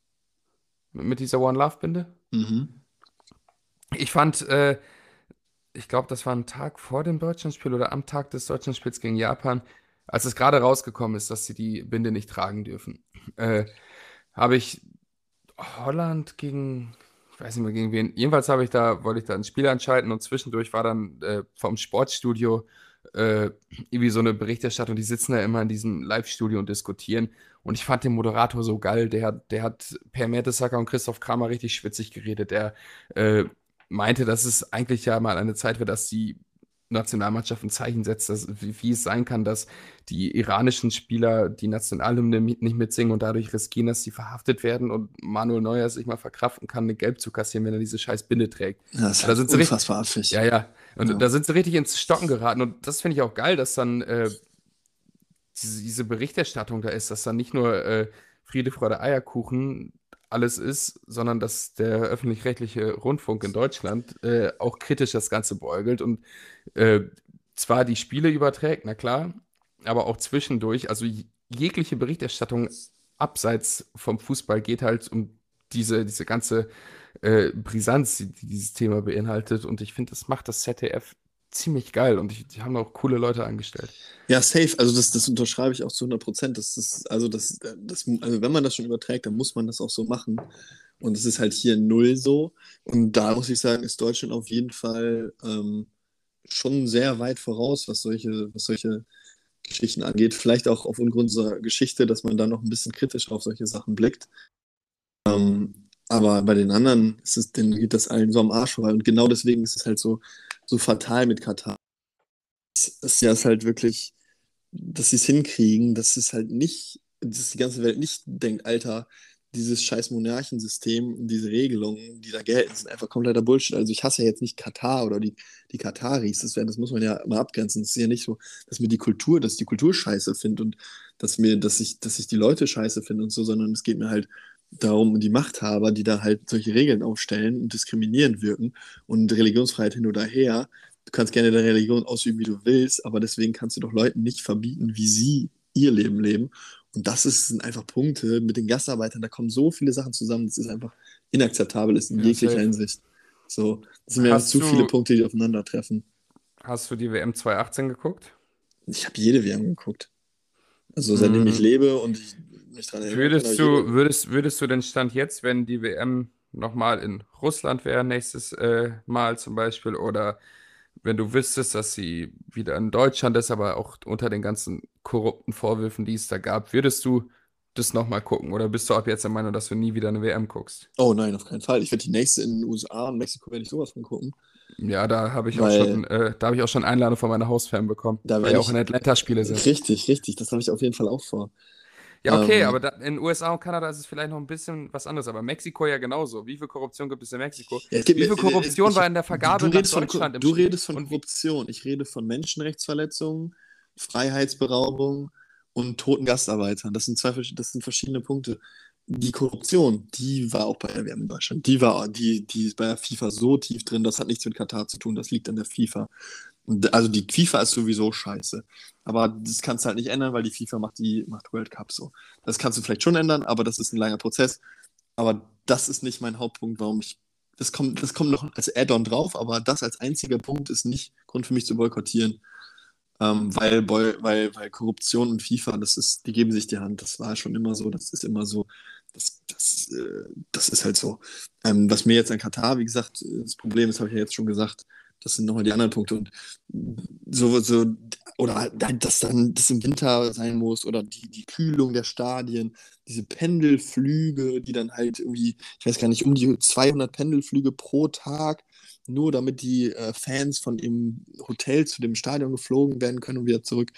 Mit dieser One Love Binde? Mhm. Ich fand, äh, ich glaube, das war ein Tag vor dem Deutschlandspiel oder am Tag des Deutschlandspiels gegen Japan, als es gerade rausgekommen ist, dass sie die Binde nicht tragen dürfen. Äh, habe ich Holland gegen, ich weiß nicht mehr gegen wen, jedenfalls habe ich da, wollte ich da ein Spiel anschalten und zwischendurch war dann äh, vom Sportstudio äh, irgendwie so eine Berichterstattung, die sitzen da immer in diesem Live-Studio und diskutieren. Und ich fand den Moderator so geil, der hat, der hat Per Mertesacker und Christoph Kramer richtig schwitzig geredet. Der äh, meinte, dass es eigentlich ja mal eine Zeit wird, dass die Nationalmannschaft ein Zeichen setzt, dass, wie, wie, es sein kann, dass die iranischen Spieler die Nationalhymne nicht mitsingen und dadurch riskieren, dass sie verhaftet werden und Manuel Neuer sich mal verkraften kann, eine Gelb zu kassieren, wenn er diese scheiß Binde trägt. Ja, das ist da sind unfassbar affig. Ja, ja. Und ja. da sind sie richtig ins Stocken geraten und das finde ich auch geil, dass dann äh, diese, diese, Berichterstattung da ist, dass dann nicht nur äh, Friede, Freude, Eierkuchen alles ist, sondern dass der öffentlich-rechtliche Rundfunk in Deutschland äh, auch kritisch das Ganze beäugelt und äh, zwar die Spiele überträgt, na klar, aber auch zwischendurch, also jegliche Berichterstattung abseits vom Fußball geht halt um diese, diese ganze äh, Brisanz, die dieses Thema beinhaltet und ich finde, das macht das ZDF ziemlich geil und die, die, haben auch coole Leute angestellt. Ja, safe. Also das, das unterschreibe ich auch zu 100 Prozent. Das also, das, das, also wenn man das schon überträgt, dann muss man das auch so machen. Und es ist halt hier null so. Und da muss ich sagen, ist Deutschland auf jeden Fall ähm, schon sehr weit voraus, was solche, was solche Geschichten angeht. Vielleicht auch aufgrund unserer Geschichte, dass man da noch ein bisschen kritisch auf solche Sachen blickt. Ähm, aber bei den anderen ist es, denen geht das allen so am Arsch vorbei. Und genau deswegen ist es halt so, so fatal mit Katar. Es ist ja halt wirklich, dass sie es hinkriegen, dass es halt nicht, dass die ganze Welt nicht denkt, Alter, dieses scheiß Monarchensystem und diese Regelungen, die da gelten, sind einfach kompletter Bullshit. Also ich hasse ja jetzt nicht Katar oder die, die Kataris, das, wär, das muss man ja immer abgrenzen. Es ist ja nicht so, dass mir die Kultur, dass die Kultur scheiße finde und dass mir, dass ich, dass ich die Leute scheiße finde und so, sondern es geht mir halt darum, die Machthaber, die da halt solche Regeln aufstellen und diskriminierend wirken und Religionsfreiheit hin oder her. Du kannst gerne deine Religion ausüben, wie du willst, aber deswegen kannst du doch Leuten nicht verbieten, wie sie ihr Leben leben. Und das ist, sind einfach Punkte mit den Gastarbeitern, da kommen so viele Sachen zusammen, das ist einfach inakzeptabel ist in ja, jeglicher safe. Hinsicht. So, das sind mir zu du, viele Punkte, die aufeinandertreffen. Hast du die WM 2018 geguckt? Ich habe jede WM geguckt. Also seitdem mm. ich lebe und ich mich dran erinnern. Würdest du, würdest, würdest du den Stand jetzt, wenn die WM nochmal in Russland wäre, nächstes äh, Mal zum Beispiel, oder wenn du wüsstest, dass sie wieder in Deutschland ist, aber auch unter den ganzen korrupten Vorwürfen, die es da gab, würdest du das nochmal gucken? Oder bist du ab jetzt der Meinung, dass du nie wieder eine WM guckst? Oh nein, auf keinen Fall. Ich werde die nächste in den USA und Mexiko werde ich sowas von gucken. Ja, da habe ich, auch schon, äh, da hab ich auch schon Einladung von meiner Hausfan bekommen, da weil ja auch in Atlanta Spiele sind. Richtig, richtig. Das habe ich auf jeden Fall auch vor. Ja, okay, ähm, aber da, in USA und Kanada ist es vielleicht noch ein bisschen was anderes, aber Mexiko ja genauso. Wie viel Korruption gibt es in Mexiko? Ja, gibt, Wie viel Korruption ich, war in der Vergabe du redest Deutschland? Von, du redest von Korruption, ich rede von Menschenrechtsverletzungen, Freiheitsberaubung und toten Gastarbeitern. Das sind zwei das sind verschiedene Punkte. Die Korruption, die war auch bei der WM in Deutschland. Die war die, die ist bei der FIFA so tief drin, das hat nichts mit Katar zu tun, das liegt an der FIFA. Also die FIFA ist sowieso scheiße. Aber das kannst du halt nicht ändern, weil die FIFA macht die macht World Cup so. Das kannst du vielleicht schon ändern, aber das ist ein langer Prozess. Aber das ist nicht mein Hauptpunkt, warum ich. Das kommt, das kommt noch als Add-on drauf, aber das als einziger Punkt ist nicht Grund für mich zu boykottieren. Ähm, weil, weil, weil Korruption und FIFA, das ist, die geben sich die Hand. Das war schon immer so, das ist immer so. Das, das, äh, das ist halt so. Ähm, was mir jetzt an Katar, wie gesagt, das Problem ist, habe ich ja jetzt schon gesagt, das sind nochmal die anderen Punkte. Und so, so oder halt, dass dann das im Winter sein muss oder die, die Kühlung der Stadien, diese Pendelflüge, die dann halt irgendwie, ich weiß gar nicht, um die 200 Pendelflüge pro Tag, nur damit die äh, Fans von dem Hotel zu dem Stadion geflogen werden können und wieder zurück.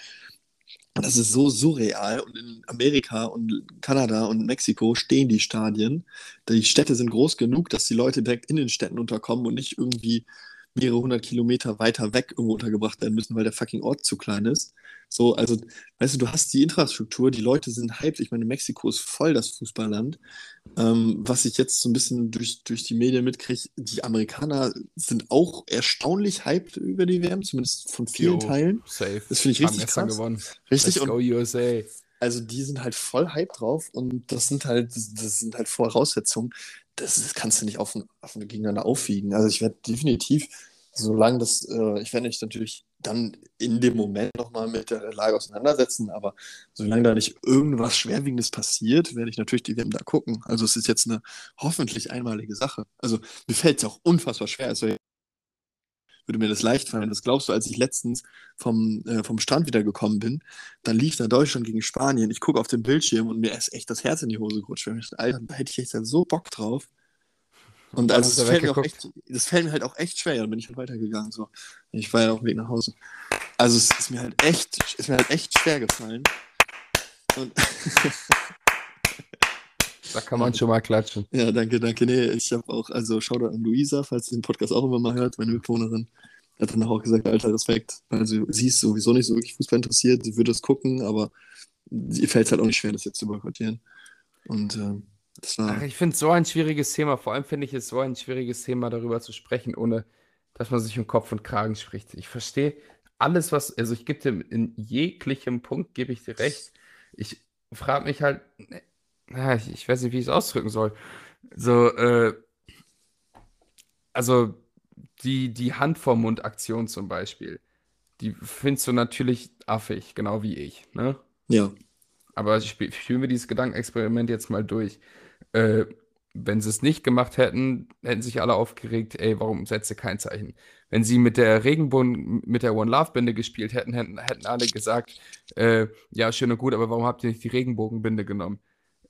Das ist so surreal. Und in Amerika und Kanada und Mexiko stehen die Stadien. Die Städte sind groß genug, dass die Leute direkt in den Städten unterkommen und nicht irgendwie mehrere hundert Kilometer weiter weg irgendwo untergebracht werden müssen, weil der fucking Ort zu klein ist. So, also, weißt du, du hast die Infrastruktur, die Leute sind hyped. Ich meine, Mexiko ist voll das Fußballland. Ähm, was ich jetzt so ein bisschen durch, durch die Medien mitkriege, die Amerikaner sind auch erstaunlich hyped über die WM, zumindest von vielen Yo, Teilen. Safe. Das finde ich richtig krass. Gewonnen. Richtig. Let's go USA. Also die sind halt voll hyped drauf und das sind halt, das sind halt Voraussetzungen, das, kannst du nicht auf, auf, gegeneinander aufwiegen. Also ich werde definitiv, solange das, äh, ich werde mich natürlich dann in dem Moment nochmal mit der Lage auseinandersetzen, aber solange da nicht irgendwas Schwerwiegendes passiert, werde ich natürlich die WM da gucken. Also es ist jetzt eine hoffentlich einmalige Sache. Also mir fällt es auch unfassbar schwer. Also würde mir das leicht fallen. Das glaubst du, als ich letztens vom, äh, vom Strand wieder gekommen bin, dann lief da Deutschland gegen Spanien. Ich gucke auf den Bildschirm und mir ist echt das Herz in die Hose gerutscht. Alter, da hätte ich echt so Bock drauf. Und also das fällt, mir auch echt, das fällt mir halt auch echt schwer. Dann bin ich halt weitergegangen. So. Ich war ja auf dem Weg nach Hause. Also es ist mir halt echt, ist mir halt echt schwer gefallen. Und *laughs* Da kann man schon mal klatschen. Ja, danke, danke. Nee, ich habe auch, also Shoutout an Luisa, falls sie den Podcast auch immer mal hört, meine Mitbewohnerin. Hat dann auch gesagt, alter Respekt. Also sie ist sowieso nicht so wirklich Fußball interessiert, sie würde es gucken, aber ihr fällt es halt auch nicht schwer, das jetzt zu boykottieren. Und äh, das war. Ach, ich finde es so ein schwieriges Thema. Vor allem finde ich es so ein schwieriges Thema, darüber zu sprechen, ohne dass man sich um Kopf und Kragen spricht. Ich verstehe alles, was, also ich gebe dir in jeglichem Punkt, gebe ich dir recht. Ich frage mich halt, ja, ich, ich weiß nicht, wie ich es ausdrücken soll. So, äh, also die, die Hand vor Mund Aktion zum Beispiel, die findest du natürlich affig, genau wie ich, ne? Ja. Aber führen wir dieses Gedankenexperiment jetzt mal durch. Äh, wenn sie es nicht gemacht hätten, hätten sich alle aufgeregt, ey, warum setze kein Zeichen? Wenn sie mit der Regenbogen, mit der One Love Binde gespielt hätten, hätten, hätten alle gesagt, äh, ja, schön und gut, aber warum habt ihr nicht die Regenbogenbinde genommen?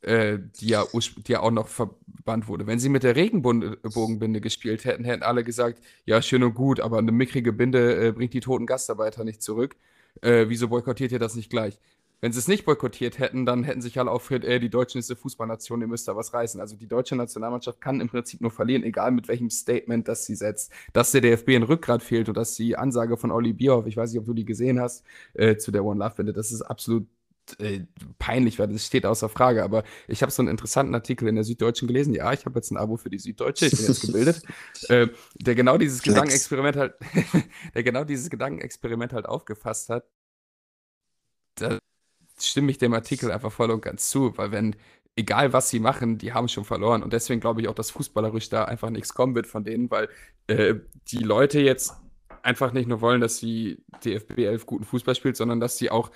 Äh, die, ja, die ja auch noch verbannt wurde. Wenn sie mit der Regenbogenbinde gespielt hätten, hätten alle gesagt, ja, schön und gut, aber eine mickrige Binde äh, bringt die toten Gastarbeiter nicht zurück. Äh, wieso boykottiert ihr das nicht gleich? Wenn sie es nicht boykottiert hätten, dann hätten sich alle aufgehört, ey, die Deutschen ist eine Fußballnation, ihr müsst da was reißen. Also die deutsche Nationalmannschaft kann im Prinzip nur verlieren, egal mit welchem Statement das sie setzt. Dass der DFB ein Rückgrat fehlt und dass die Ansage von Olli Bierhoff, ich weiß nicht, ob du die gesehen hast, äh, zu der One Love Binde, das ist absolut äh, peinlich, weil das steht außer Frage. Aber ich habe so einen interessanten Artikel in der Süddeutschen gelesen. Ja, ich habe jetzt ein Abo für die Süddeutsche, ich bin jetzt gebildet, *laughs* äh, der genau dieses Flex. Gedankenexperiment halt, *laughs* der genau dieses Gedankenexperiment halt aufgefasst hat. Da stimme ich dem Artikel einfach voll und ganz zu, weil wenn egal was sie machen, die haben schon verloren. Und deswegen glaube ich auch, dass fußballerisch da einfach nichts kommen wird von denen, weil äh, die Leute jetzt einfach nicht nur wollen, dass sie DFB 11 guten Fußball spielt, sondern dass sie auch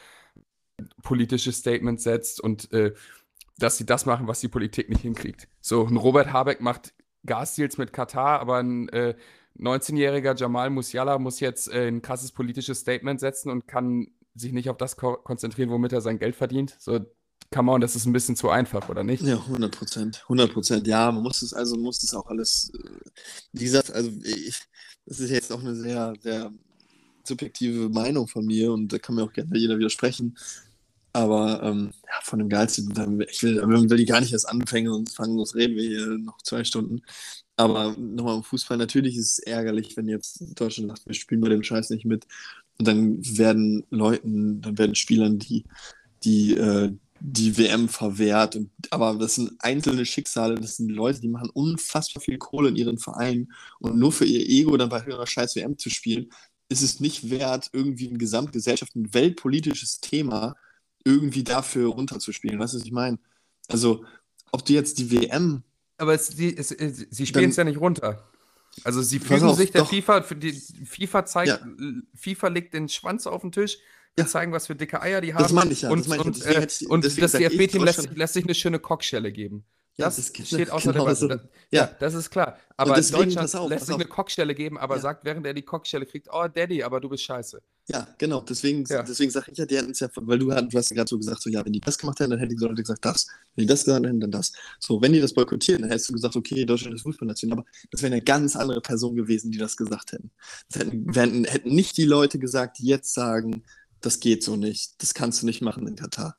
politische Statements setzt und äh, dass sie das machen, was die Politik nicht hinkriegt. So, ein Robert Habeck macht Gasdeals mit Katar, aber ein äh, 19-jähriger Jamal Musiala muss jetzt äh, ein krasses politisches Statement setzen und kann sich nicht auf das ko konzentrieren, womit er sein Geld verdient. So, come on, das ist ein bisschen zu einfach, oder nicht? Ja, 100 Prozent. 100 Prozent. Ja, man muss es also, muss es auch alles, äh, wie gesagt, also ich, das ist jetzt auch eine sehr, sehr subjektive Meinung von mir und da kann mir auch gerne jeder widersprechen. Aber ähm, ja, von dem geilsten, ich will, will die gar nicht erst anfangen, sonst fangen, sonst reden wir hier noch zwei Stunden. Aber nochmal im Fußball, natürlich ist es ärgerlich, wenn jetzt Deutschland sagt, wir spielen bei dem Scheiß nicht mit. Und dann werden Leuten, dann werden Spielern die, die, äh, die WM verwehrt. Und, aber das sind einzelne Schicksale, das sind Leute, die machen unfassbar viel Kohle in ihren Vereinen. Und nur für ihr Ego dann bei höherer Scheiß WM zu spielen, ist es nicht wert, irgendwie ein Gesamtgesellschaft, ein weltpolitisches Thema irgendwie dafür runterzuspielen. Weißt du, was ich meine? Also, ob du jetzt die WM. Aber es, die, es, es, sie spielen es ja nicht runter. Also sie fügen sich der doch. FIFA, die, FIFA zeigt, ja. FIFA legt den Schwanz auf den Tisch, ja. zeigen, was für dicke Eier die haben. Das meine ich ja. Und, das, und, äh, ich, und das DFB-Team lässt, lässt, sich eine schöne Cockschelle geben. Das, ja, das steht *laughs* außer genau Debatte. So. Ja. ja. das ist klar. Aber deswegen, Deutschland auf, lässt sich eine Cockstelle geben, aber ja. sagt, während er die Cockstelle kriegt, oh Daddy, aber du bist scheiße. Ja, genau. Deswegen, ja. deswegen sage ich ja, die hätten es ja, weil du, du hast ja gerade so gesagt, so ja, wenn die das gemacht hätten, dann hätten die Leute gesagt, das. Wenn die das gesagt hätten, dann das. So, wenn die das boykottieren, dann hättest du gesagt, okay, Deutschland ist Fußballnation, aber das wären ja ganz andere Personen gewesen, die das gesagt hätten. Das hätten, wären, hätten nicht die Leute gesagt, die jetzt sagen, das geht so nicht, das kannst du nicht machen in Katar.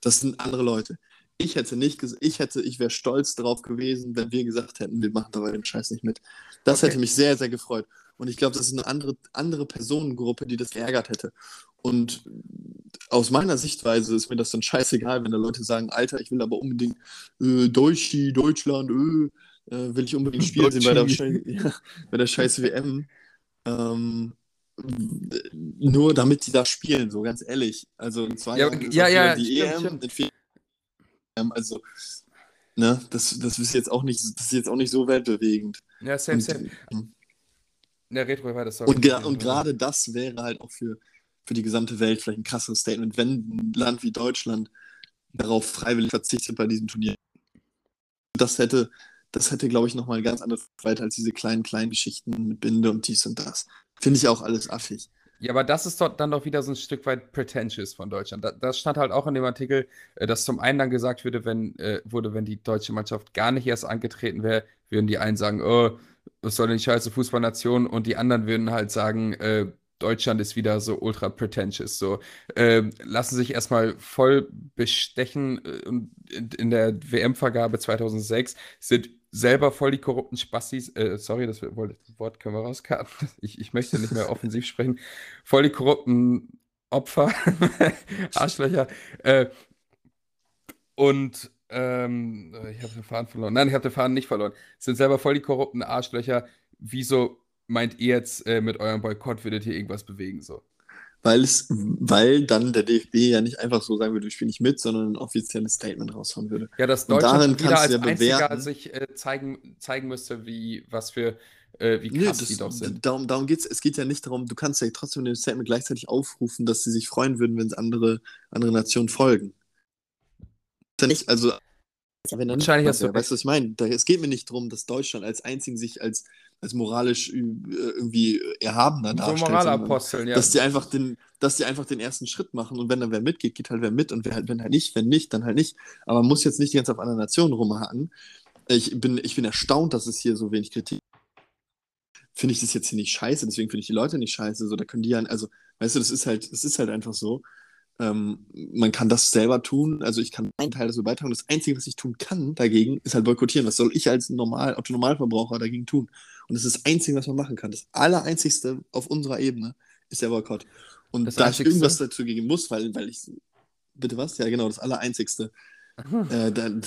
Das sind andere Leute ich hätte nicht, ich hätte, ich wäre stolz darauf gewesen, wenn wir gesagt hätten, wir machen dabei den Scheiß nicht mit. Das okay. hätte mich sehr, sehr gefreut. Und ich glaube, das ist eine andere, andere Personengruppe, die das geärgert hätte. Und aus meiner Sichtweise ist mir das dann scheißegal, wenn da Leute sagen, Alter, ich will aber unbedingt äh, Deutschi, Deutschland, äh, äh, will ich unbedingt spielen sehen bei der, *laughs* ja, bei der scheiß WM. Ähm, nur damit die da spielen, so ganz ehrlich. Also in zwei ja, Jahren ja, ja, die EM, stimmt. in vier also, ne, das, das ist jetzt auch nicht, das ist jetzt auch nicht so weltbewegend. Ja, same, same. Und, ja, Retro war das Und, und gerade das wäre halt auch für, für die gesamte Welt vielleicht ein krasses Statement, wenn ein Land wie Deutschland darauf freiwillig verzichtet bei diesem Turnier. Das hätte, das hätte, glaube ich, nochmal ganz anders weiter als diese kleinen, kleinen Geschichten mit Binde und dies und das. Finde ich auch alles affig. Ja, aber das ist doch dann doch wieder so ein Stück weit pretentious von Deutschland. Da, das stand halt auch in dem Artikel, äh, dass zum einen dann gesagt würde, wenn, äh, wurde, wenn die deutsche Mannschaft gar nicht erst angetreten wäre, würden die einen sagen, oh, was soll denn die scheiße Fußballnation? Und die anderen würden halt sagen, äh, Deutschland ist wieder so ultra pretentious. So, äh, lassen sich erstmal voll bestechen. Äh, in, in der WM-Vergabe 2006 sind selber voll die korrupten Spastis, äh, sorry, das Wort können wir rauskarten. *laughs* Ich, ich möchte nicht mehr offensiv sprechen. Voll die korrupten Opfer, *laughs* Arschlöcher. Äh, und ähm, ich habe den Faden verloren. Nein, ich habe den Faden nicht verloren. Sind selber voll die korrupten Arschlöcher. Wieso meint ihr jetzt, äh, mit eurem Boykott würdet ihr irgendwas bewegen? So? Weil, es, weil dann der DFB ja nicht einfach so sagen würde, ich spiele nicht mit, sondern ein offizielles Statement raushauen würde. Ja, dass Deutschland wieder als ja einziger sich äh, zeigen, zeigen müsste, wie, was für, äh, wie krass nee, die doch sind. Darum, darum geht es. Es geht ja nicht darum, du kannst ja trotzdem in dem Statement gleichzeitig aufrufen, dass sie sich freuen würden, wenn es andere, andere Nationen folgen. Nicht, also wenn dann Wahrscheinlich hast du. Weißt du, was ich meine? es geht mir nicht darum, dass Deutschland als einzigen sich als als moralisch äh, irgendwie erhabener so darstellt. Moralaposteln, ja. Dass die, einfach den, dass die einfach den ersten Schritt machen und wenn dann wer mitgeht, geht halt wer mit und wer halt, wenn halt nicht, wenn nicht, dann halt nicht. Aber man muss jetzt nicht die ganze Zeit auf einer Nation rumhaken. Ich bin, ich bin erstaunt, dass es hier so wenig Kritik Finde ich das jetzt hier nicht scheiße, deswegen finde ich die Leute nicht scheiße. So, da können die ja, also, weißt du, das ist halt, das ist halt einfach so. Ähm, man kann das selber tun, also ich kann einen Teil dazu beitragen. Das Einzige, was ich tun kann dagegen, ist halt boykottieren. Was soll ich als normal, Autonormalverbraucher dagegen tun? Und das ist das Einzige, was man machen kann. Das Allereinzigste auf unserer Ebene ist der Boykott. Und das da ich irgendwas dazu geben muss, weil, weil ich. Bitte was? Ja, genau, das Allereinzigste. Äh, dann,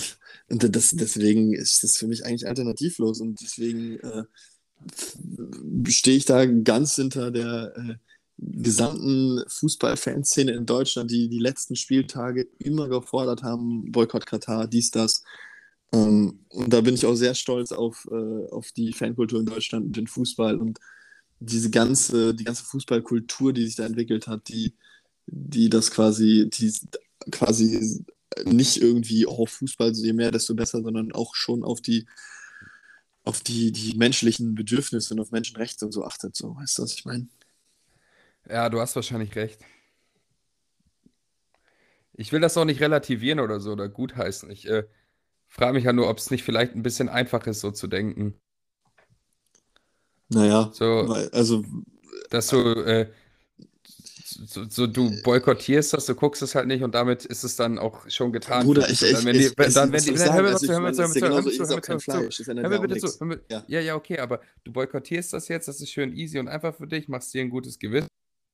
das, deswegen ist das für mich eigentlich alternativlos und deswegen äh, stehe ich da ganz hinter der äh, gesamten Fußballfanszene in Deutschland, die die letzten Spieltage immer gefordert haben, Boykott Katar, dies, das. Ähm, und da bin ich auch sehr stolz auf, äh, auf die Fankultur in Deutschland und den Fußball und diese ganze, die ganze Fußballkultur, die sich da entwickelt hat, die, die das quasi, die quasi nicht irgendwie oh, Fußball, je mehr, desto besser, sondern auch schon auf die auf die, die menschlichen Bedürfnisse und auf Menschenrechte und so achtet. So, weißt du, was ich meine? Ja, du hast wahrscheinlich recht. Ich will das auch nicht relativieren oder so oder gutheißen. Ich äh, frage mich ja nur, ob es nicht vielleicht ein bisschen einfach ist, so zu denken. Naja, So, weil, also, dass du, äh, so, so du boykottierst das, du guckst es halt nicht und damit ist es dann auch schon getan Bruder, ich, ich, Dann, wenn die, ich, dann, wenn die, hör mir also zu, hör mir zu, hör mir zu, hör mir zu, hör mir kein zu, hör mir bitte zu. Ja. ja, ja, okay, aber du boykottierst das jetzt, das ist schön easy und einfach für dich, machst dir ein gutes Gewissen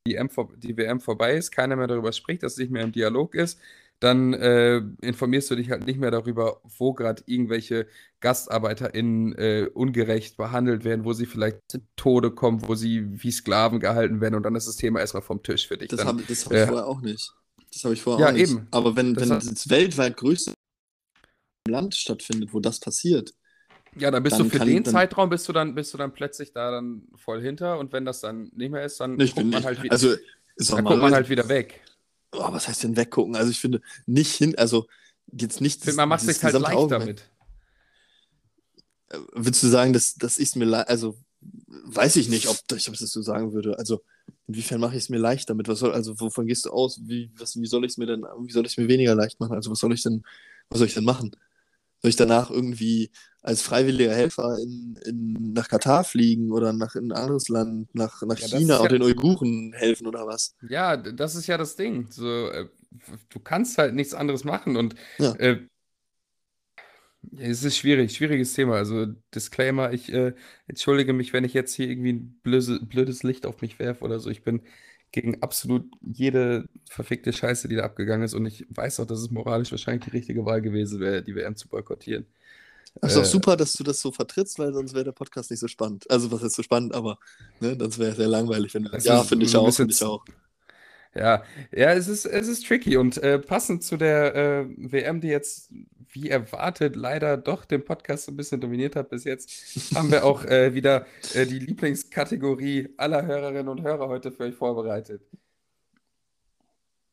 die, M die WM vorbei ist, keiner mehr darüber spricht, dass es nicht mehr im Dialog ist, dann äh, informierst du dich halt nicht mehr darüber, wo gerade irgendwelche GastarbeiterInnen äh, ungerecht behandelt werden, wo sie vielleicht zu Tode kommen, wo sie wie Sklaven gehalten werden und dann ist das Thema erstmal vom Tisch für dich. Das habe hab ich äh, vorher auch nicht. Das habe ich vorher ja, auch nicht. Eben. Aber wenn, das wenn das weltweit größte Land stattfindet, wo das passiert, ja, dann bist dann du für den Zeitraum bist du dann bist du dann plötzlich da dann voll hinter und wenn das dann nicht mehr ist, dann guckt man halt wieder, also, dann guckt man halt wieder weg. Oh, was heißt denn weggucken? Also ich finde nicht hin, also jetzt nicht. Find, man macht sich halt leicht damit. Äh, würdest du sagen, dass, dass ich es mir also weiß ich nicht, ob, ich, ob ich das so sagen würde. Also inwiefern mache ich es mir leicht damit? Was soll, also wovon gehst du aus? Wie, was, wie soll ich es mir denn, wie soll ich es mir weniger leicht machen? Also was soll ich denn, was soll ich denn machen? Soll ich danach irgendwie als freiwilliger Helfer in, in, nach Katar fliegen oder nach in ein anderes Land, nach, nach ja, China oder ja, den Uiguren helfen oder was? Ja, das ist ja das Ding. So, äh, du kannst halt nichts anderes machen und ja. äh, es ist schwierig, schwieriges Thema. Also Disclaimer, ich äh, entschuldige mich, wenn ich jetzt hier irgendwie ein blödes, blödes Licht auf mich werfe oder so. Ich bin gegen absolut jede verfickte Scheiße, die da abgegangen ist. Und ich weiß auch, dass es moralisch wahrscheinlich die richtige Wahl gewesen wäre, die WM zu boykottieren. Das ist äh, auch super, dass du das so vertrittst, weil sonst wäre der Podcast nicht so spannend. Also, was ist so spannend, aber ne, sonst wäre es sehr langweilig, wenn du. Ja, finde ich auch, finde ich auch. Ja, ja, es ist, es ist tricky und äh, passend zu der äh, WM, die jetzt wie erwartet leider doch den Podcast so ein bisschen dominiert hat bis jetzt, haben wir auch äh, wieder äh, die Lieblingskategorie aller Hörerinnen und Hörer heute für euch vorbereitet.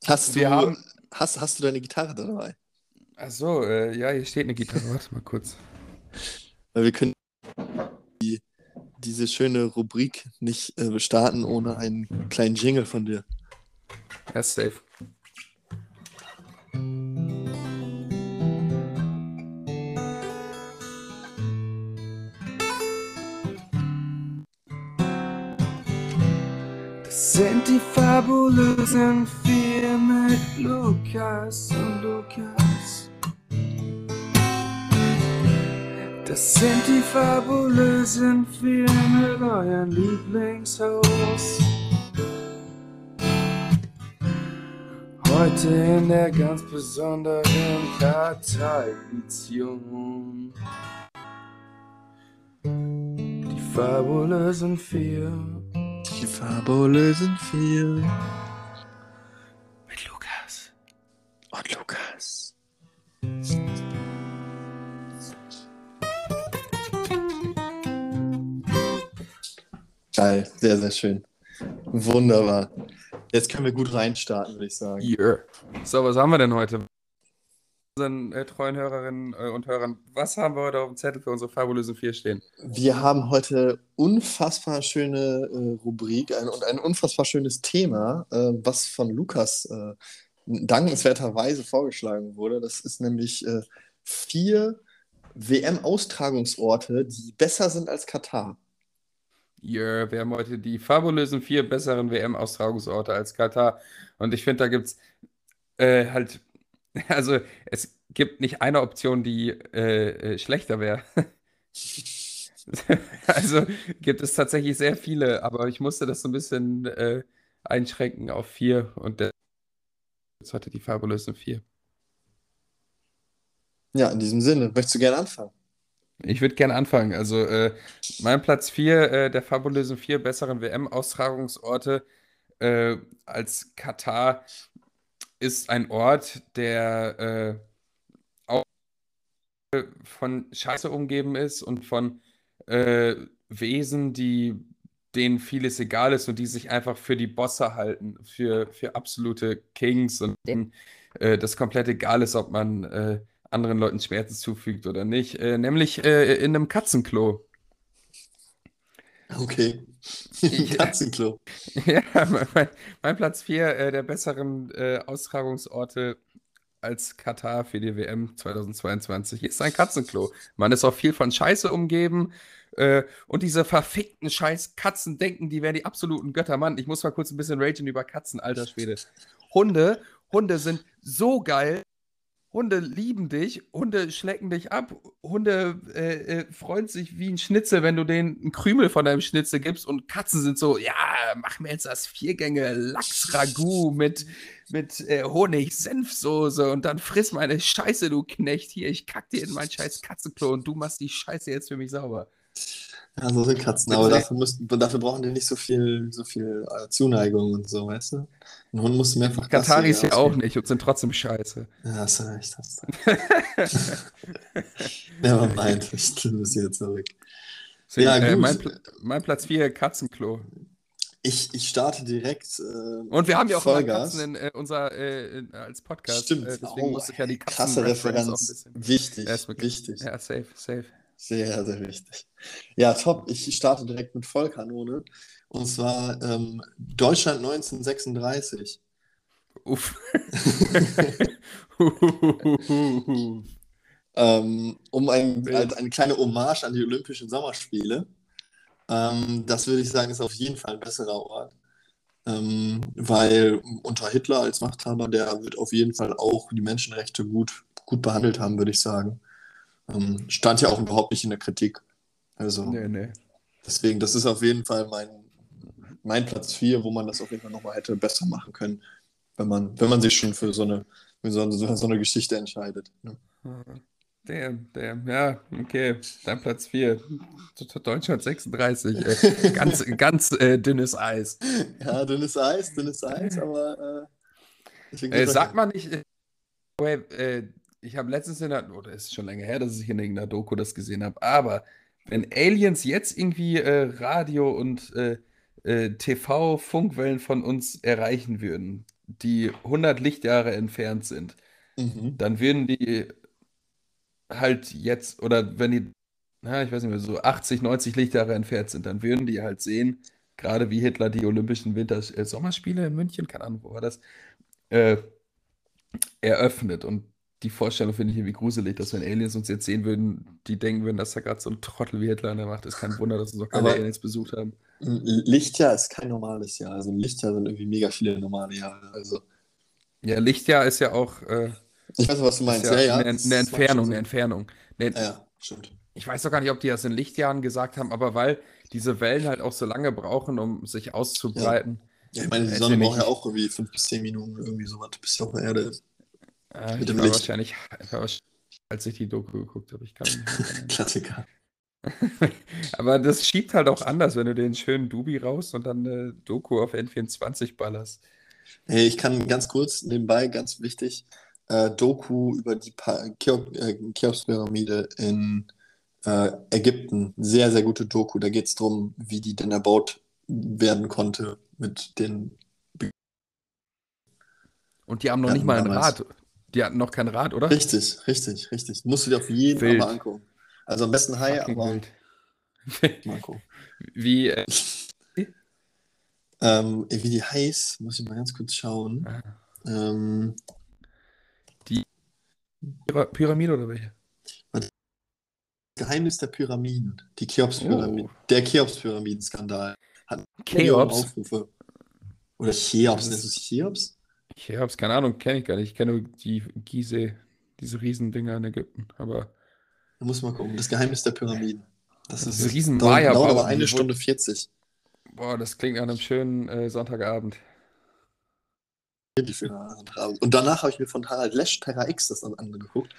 Hast wir du, haben, hast, hast du deine Gitarre dabei? Achso, äh, ja, hier steht eine Gitarre. Warte mal kurz. Weil wir können die, diese schöne Rubrik nicht äh, starten ohne einen kleinen Jingle von dir. Ja, safe. Das sind die fabulösen vier mit Lukas und Lukas. Das sind die fabulösen vier mit euren Lieblingshost. Heute in der ganz besonderen Kartei-Edition. Die fabulösen vier. Die fabulösen vier. Mit Lukas. Und Lukas. Geil, sehr, sehr schön. Wunderbar. Jetzt können wir gut reinstarten, würde ich sagen. Yeah. So, was haben wir denn heute? Unseren äh, treuen Hörerinnen äh, und Hörern, was haben wir heute auf dem Zettel für unsere fabulösen vier stehen? Wir haben heute unfassbar schöne äh, Rubrik ein, und ein unfassbar schönes Thema, äh, was von Lukas äh, dankenswerterweise vorgeschlagen wurde. Das ist nämlich vier WM-Austragungsorte, die besser sind als Katar. Yeah, wir haben heute die fabulösen vier besseren WM-Austragungsorte als Katar. Und ich finde, da gibt es äh, halt, *laughs* also es gibt nicht eine Option, die äh, äh, schlechter wäre. *laughs* also gibt es tatsächlich sehr viele, aber ich musste das so ein bisschen äh, einschränken auf vier und der jetzt heute die fabulösen vier. Ja, in diesem Sinne, möchtest du gerne anfangen? Ich würde gerne anfangen. Also, äh, mein Platz 4 äh, der fabulösen vier besseren WM-Austragungsorte äh, als Katar ist ein Ort, der äh, auch von Scheiße umgeben ist und von äh, Wesen, die denen vieles egal ist und die sich einfach für die Bosse halten, für, für absolute Kings und denen äh, das komplett egal ist, ob man äh, anderen Leuten Schmerzen zufügt oder nicht, äh, nämlich äh, in einem Katzenklo. Okay. *laughs* Katzenklo. *laughs* ja, mein, mein Platz 4 äh, der besseren äh, Austragungsorte als Katar für die WM 2022 ist ein Katzenklo. Man ist auch viel von Scheiße umgeben. Äh, und diese verfickten scheiß Katzen denken, die wären die absoluten Götter. Mann, ich muss mal kurz ein bisschen ragen über Katzen, alter Schwede. Hunde, Hunde sind so geil. Hunde lieben dich, Hunde schlecken dich ab, Hunde äh, äh, freuen sich wie ein Schnitzel, wenn du denen einen Krümel von deinem Schnitzel gibst und Katzen sind so, ja, mach mir jetzt das Viergänge Lachs-Ragout mit, mit äh, Honig-Senfsoße und dann friss meine Scheiße, du Knecht, hier, ich kack dir in mein scheiß Katzenklo und du machst die Scheiße jetzt für mich sauber. Ja, so sind Katzen, aber dafür, müssen, dafür brauchen die nicht so viel, so viel äh, Zuneigung und so, weißt du? Ein Hund muss mehrfach Kataris ja auch nicht und sind trotzdem scheiße. Ja, hast du recht, hast du. *laughs* *laughs* Never mind, ich es hier zurück. Deswegen, ja, äh, mein, mein, Platz 4, Katzenklo. Ich, ich starte direkt. Äh, und wir haben ja auch Vollgas. Katzen in äh, unser äh, in, als Podcast. Stimmt, äh, deswegen oh, musste ich ja die Katzen krasse Referenz. Wichtig, ja, wichtig. Ja, safe, safe. Sehr, sehr wichtig. Ja, top. Ich starte direkt mit Vollkanone. Und zwar ähm, Deutschland 1936. Uff. *laughs* ähm, um ein, als eine kleine Hommage an die Olympischen Sommerspiele. Ähm, das würde ich sagen, ist auf jeden Fall ein besserer Ort. Ähm, weil unter Hitler als Machthaber, der wird auf jeden Fall auch die Menschenrechte gut, gut behandelt haben, würde ich sagen. Ähm, stand ja auch überhaupt nicht in der Kritik. Also, nee, nee. deswegen, das ist auf jeden Fall mein, mein Platz 4, wo man das auf jeden Fall nochmal hätte besser machen können, wenn man, wenn man sich schon für so eine, für so eine, so eine Geschichte entscheidet. Ne? Damn, damn, ja, okay, dein Platz 4. Deutschland 36. Äh, *laughs* ganz ganz äh, dünnes Eis. Ja, dünnes Eis, dünnes Eis, aber. Äh, äh sagt man nicht. Ich habe letztens in der, oder ist schon länger her, dass ich in irgendeiner Doku das gesehen habe, aber wenn Aliens jetzt irgendwie äh, Radio und äh, äh, TV-Funkwellen von uns erreichen würden, die 100 Lichtjahre entfernt sind, mhm. dann würden die halt jetzt, oder wenn die na, ich weiß nicht mehr, so 80, 90 Lichtjahre entfernt sind, dann würden die halt sehen, gerade wie Hitler die Olympischen Winter äh, Sommerspiele in München, keine Ahnung, wo war das, äh, eröffnet. Und die Vorstellung finde ich irgendwie gruselig, dass wenn Aliens uns jetzt sehen würden, die denken würden, dass da gerade so ein Trottel wie Hitler Macht ist. Kein Wunder, dass uns noch keine Aber- Aliens besucht haben. Lichtjahr ist kein normales Jahr. Also ein Lichtjahr sind irgendwie mega viele normale Jahre. Also Ja, Lichtjahr ist ja auch äh, ich weiß, was du meinst. Ja, ja ja. eine, das eine Entfernung, eine Entfernung. Ne, Ja, ja, stimmt. Ich weiß doch gar nicht, ob die das in Lichtjahren gesagt haben, aber weil diese Wellen halt auch so lange brauchen, um sich auszubreiten. Ja, ich meine, die Sonne braucht ja nicht. auch irgendwie fünf bis zehn Minuten irgendwie sowas, bis sie auf der Erde ist. Äh, Mit ich dem Licht. wahrscheinlich, wahrscheinlich, als ich die Doku geguckt habe. Ich kann nicht. *laughs* Klassiker. *laughs* Aber das schiebt halt auch anders, wenn du den schönen Dubi raus und dann eine Doku auf N24 ballerst. Hey, ich kann ganz kurz nebenbei, ganz wichtig, äh, Doku über die Pa- Cheops- äh, Cheops-Pyramide in äh, Ägypten. Sehr, sehr gute Doku. Da geht es darum, wie die denn erbaut werden konnte mit den. Und die haben noch nicht mal ein. Rad. Die hatten noch kein Rad, oder? Richtig, richtig, richtig. Musst du dir auf jeden Fall mal angucken. Also am besten Hai, Fucking aber wild. *laughs* gucken. Wie, äh, *laughs* Ähm, wie die heißt, muss ich mal ganz kurz schauen. Ah. Ähm, Pyra- Pyramide oder welche? Geheimnis der Pyramiden. Die Cheops-Pyramide. Oh. Der Cheops-Pyramiden-Skandal. Cheops? Aufrufe. Oder Cheops, Das nennst du ist- es Cheops? Ich hab's keine Ahnung, kenne ich gar nicht. Ich kenne nur die Gizeh, diese Riesendinger in Ägypten. Aber Da muss man gucken. Das Geheimnis der Pyramiden. Das Das ist ist riesen dauert, dauert aber eine Stunde 40. boah, das klingt nach einem schönen äh, Sonntagabend. Und danach habe ich mir von Harald Lesch Terra X das dann angeguckt.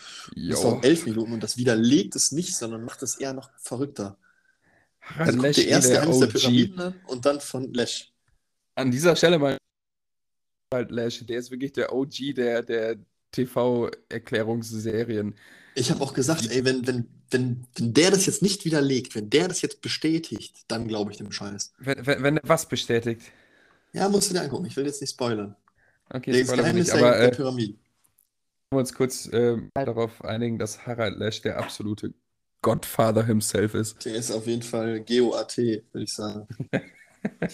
Das Jo. dauert elf Minuten und das widerlegt es nicht, sondern macht es eher noch verrückter. Harald Also guck Lesch, erst der Geheimnis der. Pyramiden an und dann von Lesch. An dieser Stelle mal Harald Lesch, der ist wirklich der OG der, der TV-Erklärungsserien. Ich habe auch gesagt, ey, wenn, wenn, wenn, wenn der das jetzt nicht widerlegt, wenn der das jetzt bestätigt, dann glaube ich dem Scheiß. Wenn, wenn, wenn er was bestätigt. Ja, musst du dir angucken. Ich will jetzt nicht spoilern. Okay, das spoilern Geheimnis nicht, aber der äh, Pyramiden. wir uns kurz äh, darauf einigen, dass Harald Lesch der absolute Godfather himself ist. Der ist auf jeden Fall GOAT, würde ich sagen. *laughs* *laughs*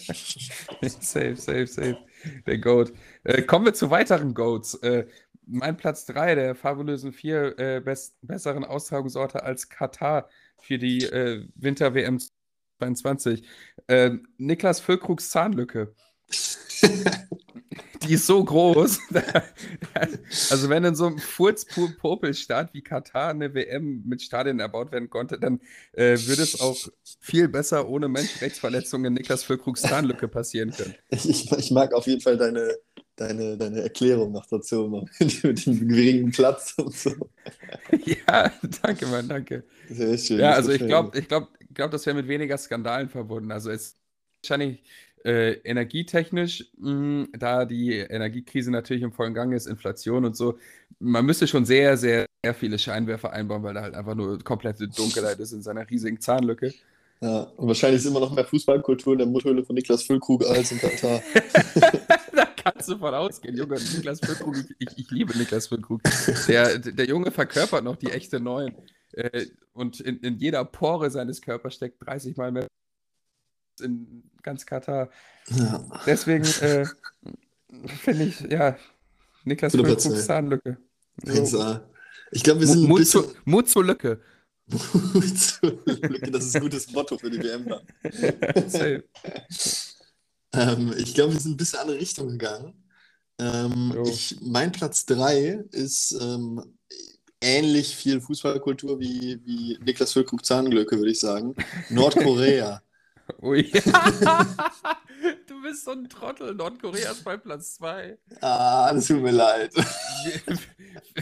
safe, safe, safe. Der Goat. Äh, kommen wir zu weiteren Goats. Äh, mein Platz 3 der fabulösen vier äh, best besseren Austragungsorte als Katar für die äh, Winter-WM 22. Äh, Niklas Füllkrugs Zahnlücke. *laughs* Die ist so groß. *laughs* also, wenn in so einem Furzpopelstaat wie Katar eine WM mit Stadien erbaut werden konnte, dann äh, würde es auch viel besser ohne Menschenrechtsverletzungen in Niklas Füllkrugs Zahnlücke passieren können. Ich, ich mag auf jeden Fall deine, deine, deine Erklärung noch dazu, mit dem geringen Platz und so. *laughs* Ja, danke, Mann, danke. Sehr schön. Ja, also ich glaube, ich glaub, glaub, das wäre mit weniger Skandalen verbunden. Also es wahrscheinlich äh, energietechnisch, mh, da die Energiekrise natürlich im vollen Gang ist, Inflation und so, man müsste schon sehr, sehr, sehr viele Scheinwerfer einbauen, weil da halt einfach nur komplette Dunkelheit ist in seiner riesigen Zahnlücke. Ja, und wahrscheinlich ist immer noch mehr Fußballkultur in der Mutterhöhle von Niklas Füllkrug als in Katar. *laughs* da kannst du von ausgehen, Junge. Niklas Füllkrug, ich, ich, liebe Niklas Füllkrug. Der, der Junge verkörpert noch die echte Neun. Äh, und in, in jeder Pore seines Körpers steckt 30 Mal mehr in ganz Katar. Ja. Deswegen äh, finde ich, ja, Niklas ey. Zahnlücke. So. 1A. Ich glaube, wir sind ein Mut, bisschen. zu, Mut zur Lücke. *laughs* Mut zur Lücke, das ist ein gutes Motto für die WM dann. *laughs* Ähm, ich glaube, wir sind ein bisschen in andere Richtung gegangen. Ähm, ich, mein Platz 3 ist ähm, ähnlich viel Fußballkultur wie, wie Niklas Füllkrug Zahnglücke, würde ich sagen. *laughs* Nordkorea. Ui. *laughs* *laughs* du bist so ein Trottel. Nordkorea ist bei Platz 2. ah, das tut mir leid. Wir,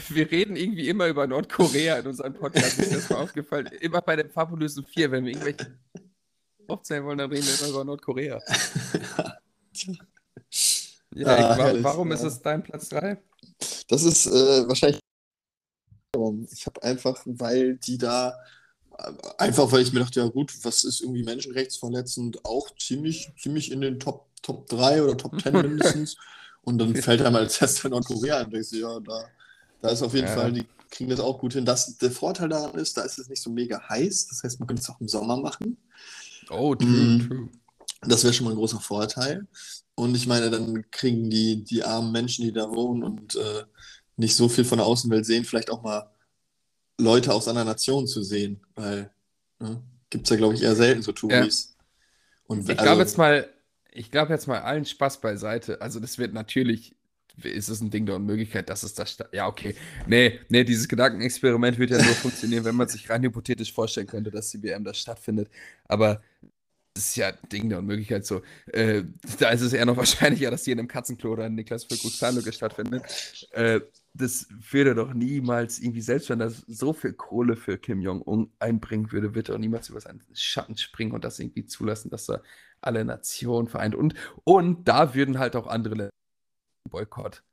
wir reden irgendwie immer über Nordkorea in unserem Podcast. Ist das mal aufgefallen? Immer bei den fabulösen vier, wenn wir irgendwelche aufzählen wollen, dann reden wir immer über Nordkorea. *laughs* Ja, Ah, wa herrlich, warum ist es dein Platz 3? Das ist äh, wahrscheinlich. Ich habe einfach, weil die da. Einfach, weil ich mir dachte, ja gut, was ist irgendwie menschenrechtsverletzend? Auch ziemlich, ziemlich in den Top, Top 3 oder Top 10 *laughs* mindestens. Und dann fällt einem als erster Nordkorea ein. Und denkst du, ja, da, Da ist auf jeden Ja. Fall, die kriegen das auch gut hin. Das, der Vorteil daran ist, da ist es nicht so mega heiß. Das heißt, man könnte es auch im Sommer machen. Oh, true, Mm. true. Das wäre schon mal ein großer Vorteil. Und ich meine, dann kriegen die, die armen Menschen, die da wohnen und äh, nicht so viel von der Außenwelt sehen, vielleicht auch mal Leute aus anderen Nationen zu sehen. Weil ne, gibt es ja, glaube ich, eher selten so Touris. Und Ich also- glaube jetzt mal, ich glaube jetzt mal allen Spaß beiseite. Also das wird natürlich, ist es ein Ding der Unmöglichkeit, dass es das, ja okay, nee, nee, dieses Gedankenexperiment wird ja nur *laughs* funktionieren, wenn man sich rein hypothetisch vorstellen könnte, dass die WM da stattfindet. Aber das ist ja ein Ding der Unmöglichkeit so. Äh, da ist es eher noch *laughs* wahrscheinlicher, dass hier in einem Katzenklo oder in Niklas Füllkrug-Zahnlücke stattfindet. Äh, das würde doch niemals irgendwie, selbst wenn das so viel Kohle für Kim Jong-un einbringen würde, wird doch niemals über seinen Schatten springen und das irgendwie zulassen, dass er alle Nationen vereint. Und, und da würden halt auch andere Länder Boykott.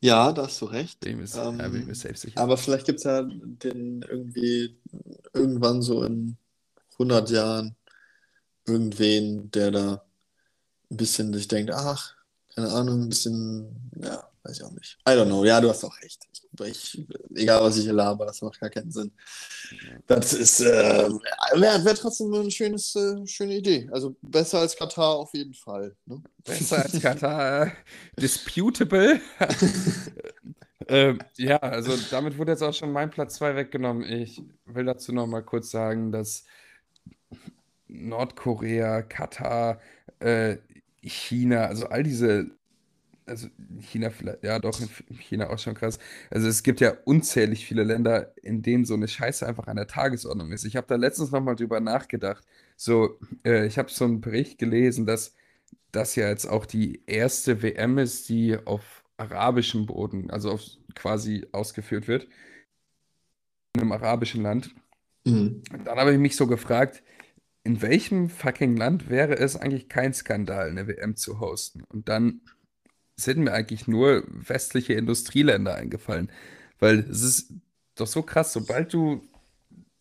ja, da hast du recht. Dem ist, Ähm, da bin ich mir selbst sicher. Aber vielleicht gibt es ja den irgendwie irgendwann so in 100 Jahren irgendwen, der da ein bisschen sich denkt, ach, keine Ahnung, ein bisschen, ja, weiß ich auch nicht. I don't know. Ja, du hast auch recht. Ich, egal, was ich hier laber, das macht gar keinen Sinn. Das ist, äh, wäre wär trotzdem eine schönes, äh, schöne Idee. Also besser als Katar auf jeden Fall. Ne? Besser als Katar. äh, disputable. *laughs* ähm, ja, also damit wurde jetzt auch schon mein Platz 2 weggenommen. Ich will dazu noch mal kurz sagen, dass Nordkorea, Katar, äh, China, also all diese, also China vielleicht, ja doch, in China auch schon krass. Also es gibt ja unzählig viele Länder, in denen so eine Scheiße einfach an der Tagesordnung ist. Ich habe da letztens noch mal drüber nachgedacht. So, äh, ich habe so einen Bericht gelesen, dass das ja jetzt auch die erste WM ist, die auf arabischem Boden, also auf quasi ausgeführt wird, in einem arabischen Land. Mhm. Dann habe ich mich so gefragt, in welchem fucking Land wäre es eigentlich kein Skandal, eine WM zu hosten? Und dann sind mir eigentlich nur westliche Industrieländer eingefallen. Weil es ist doch so krass, sobald du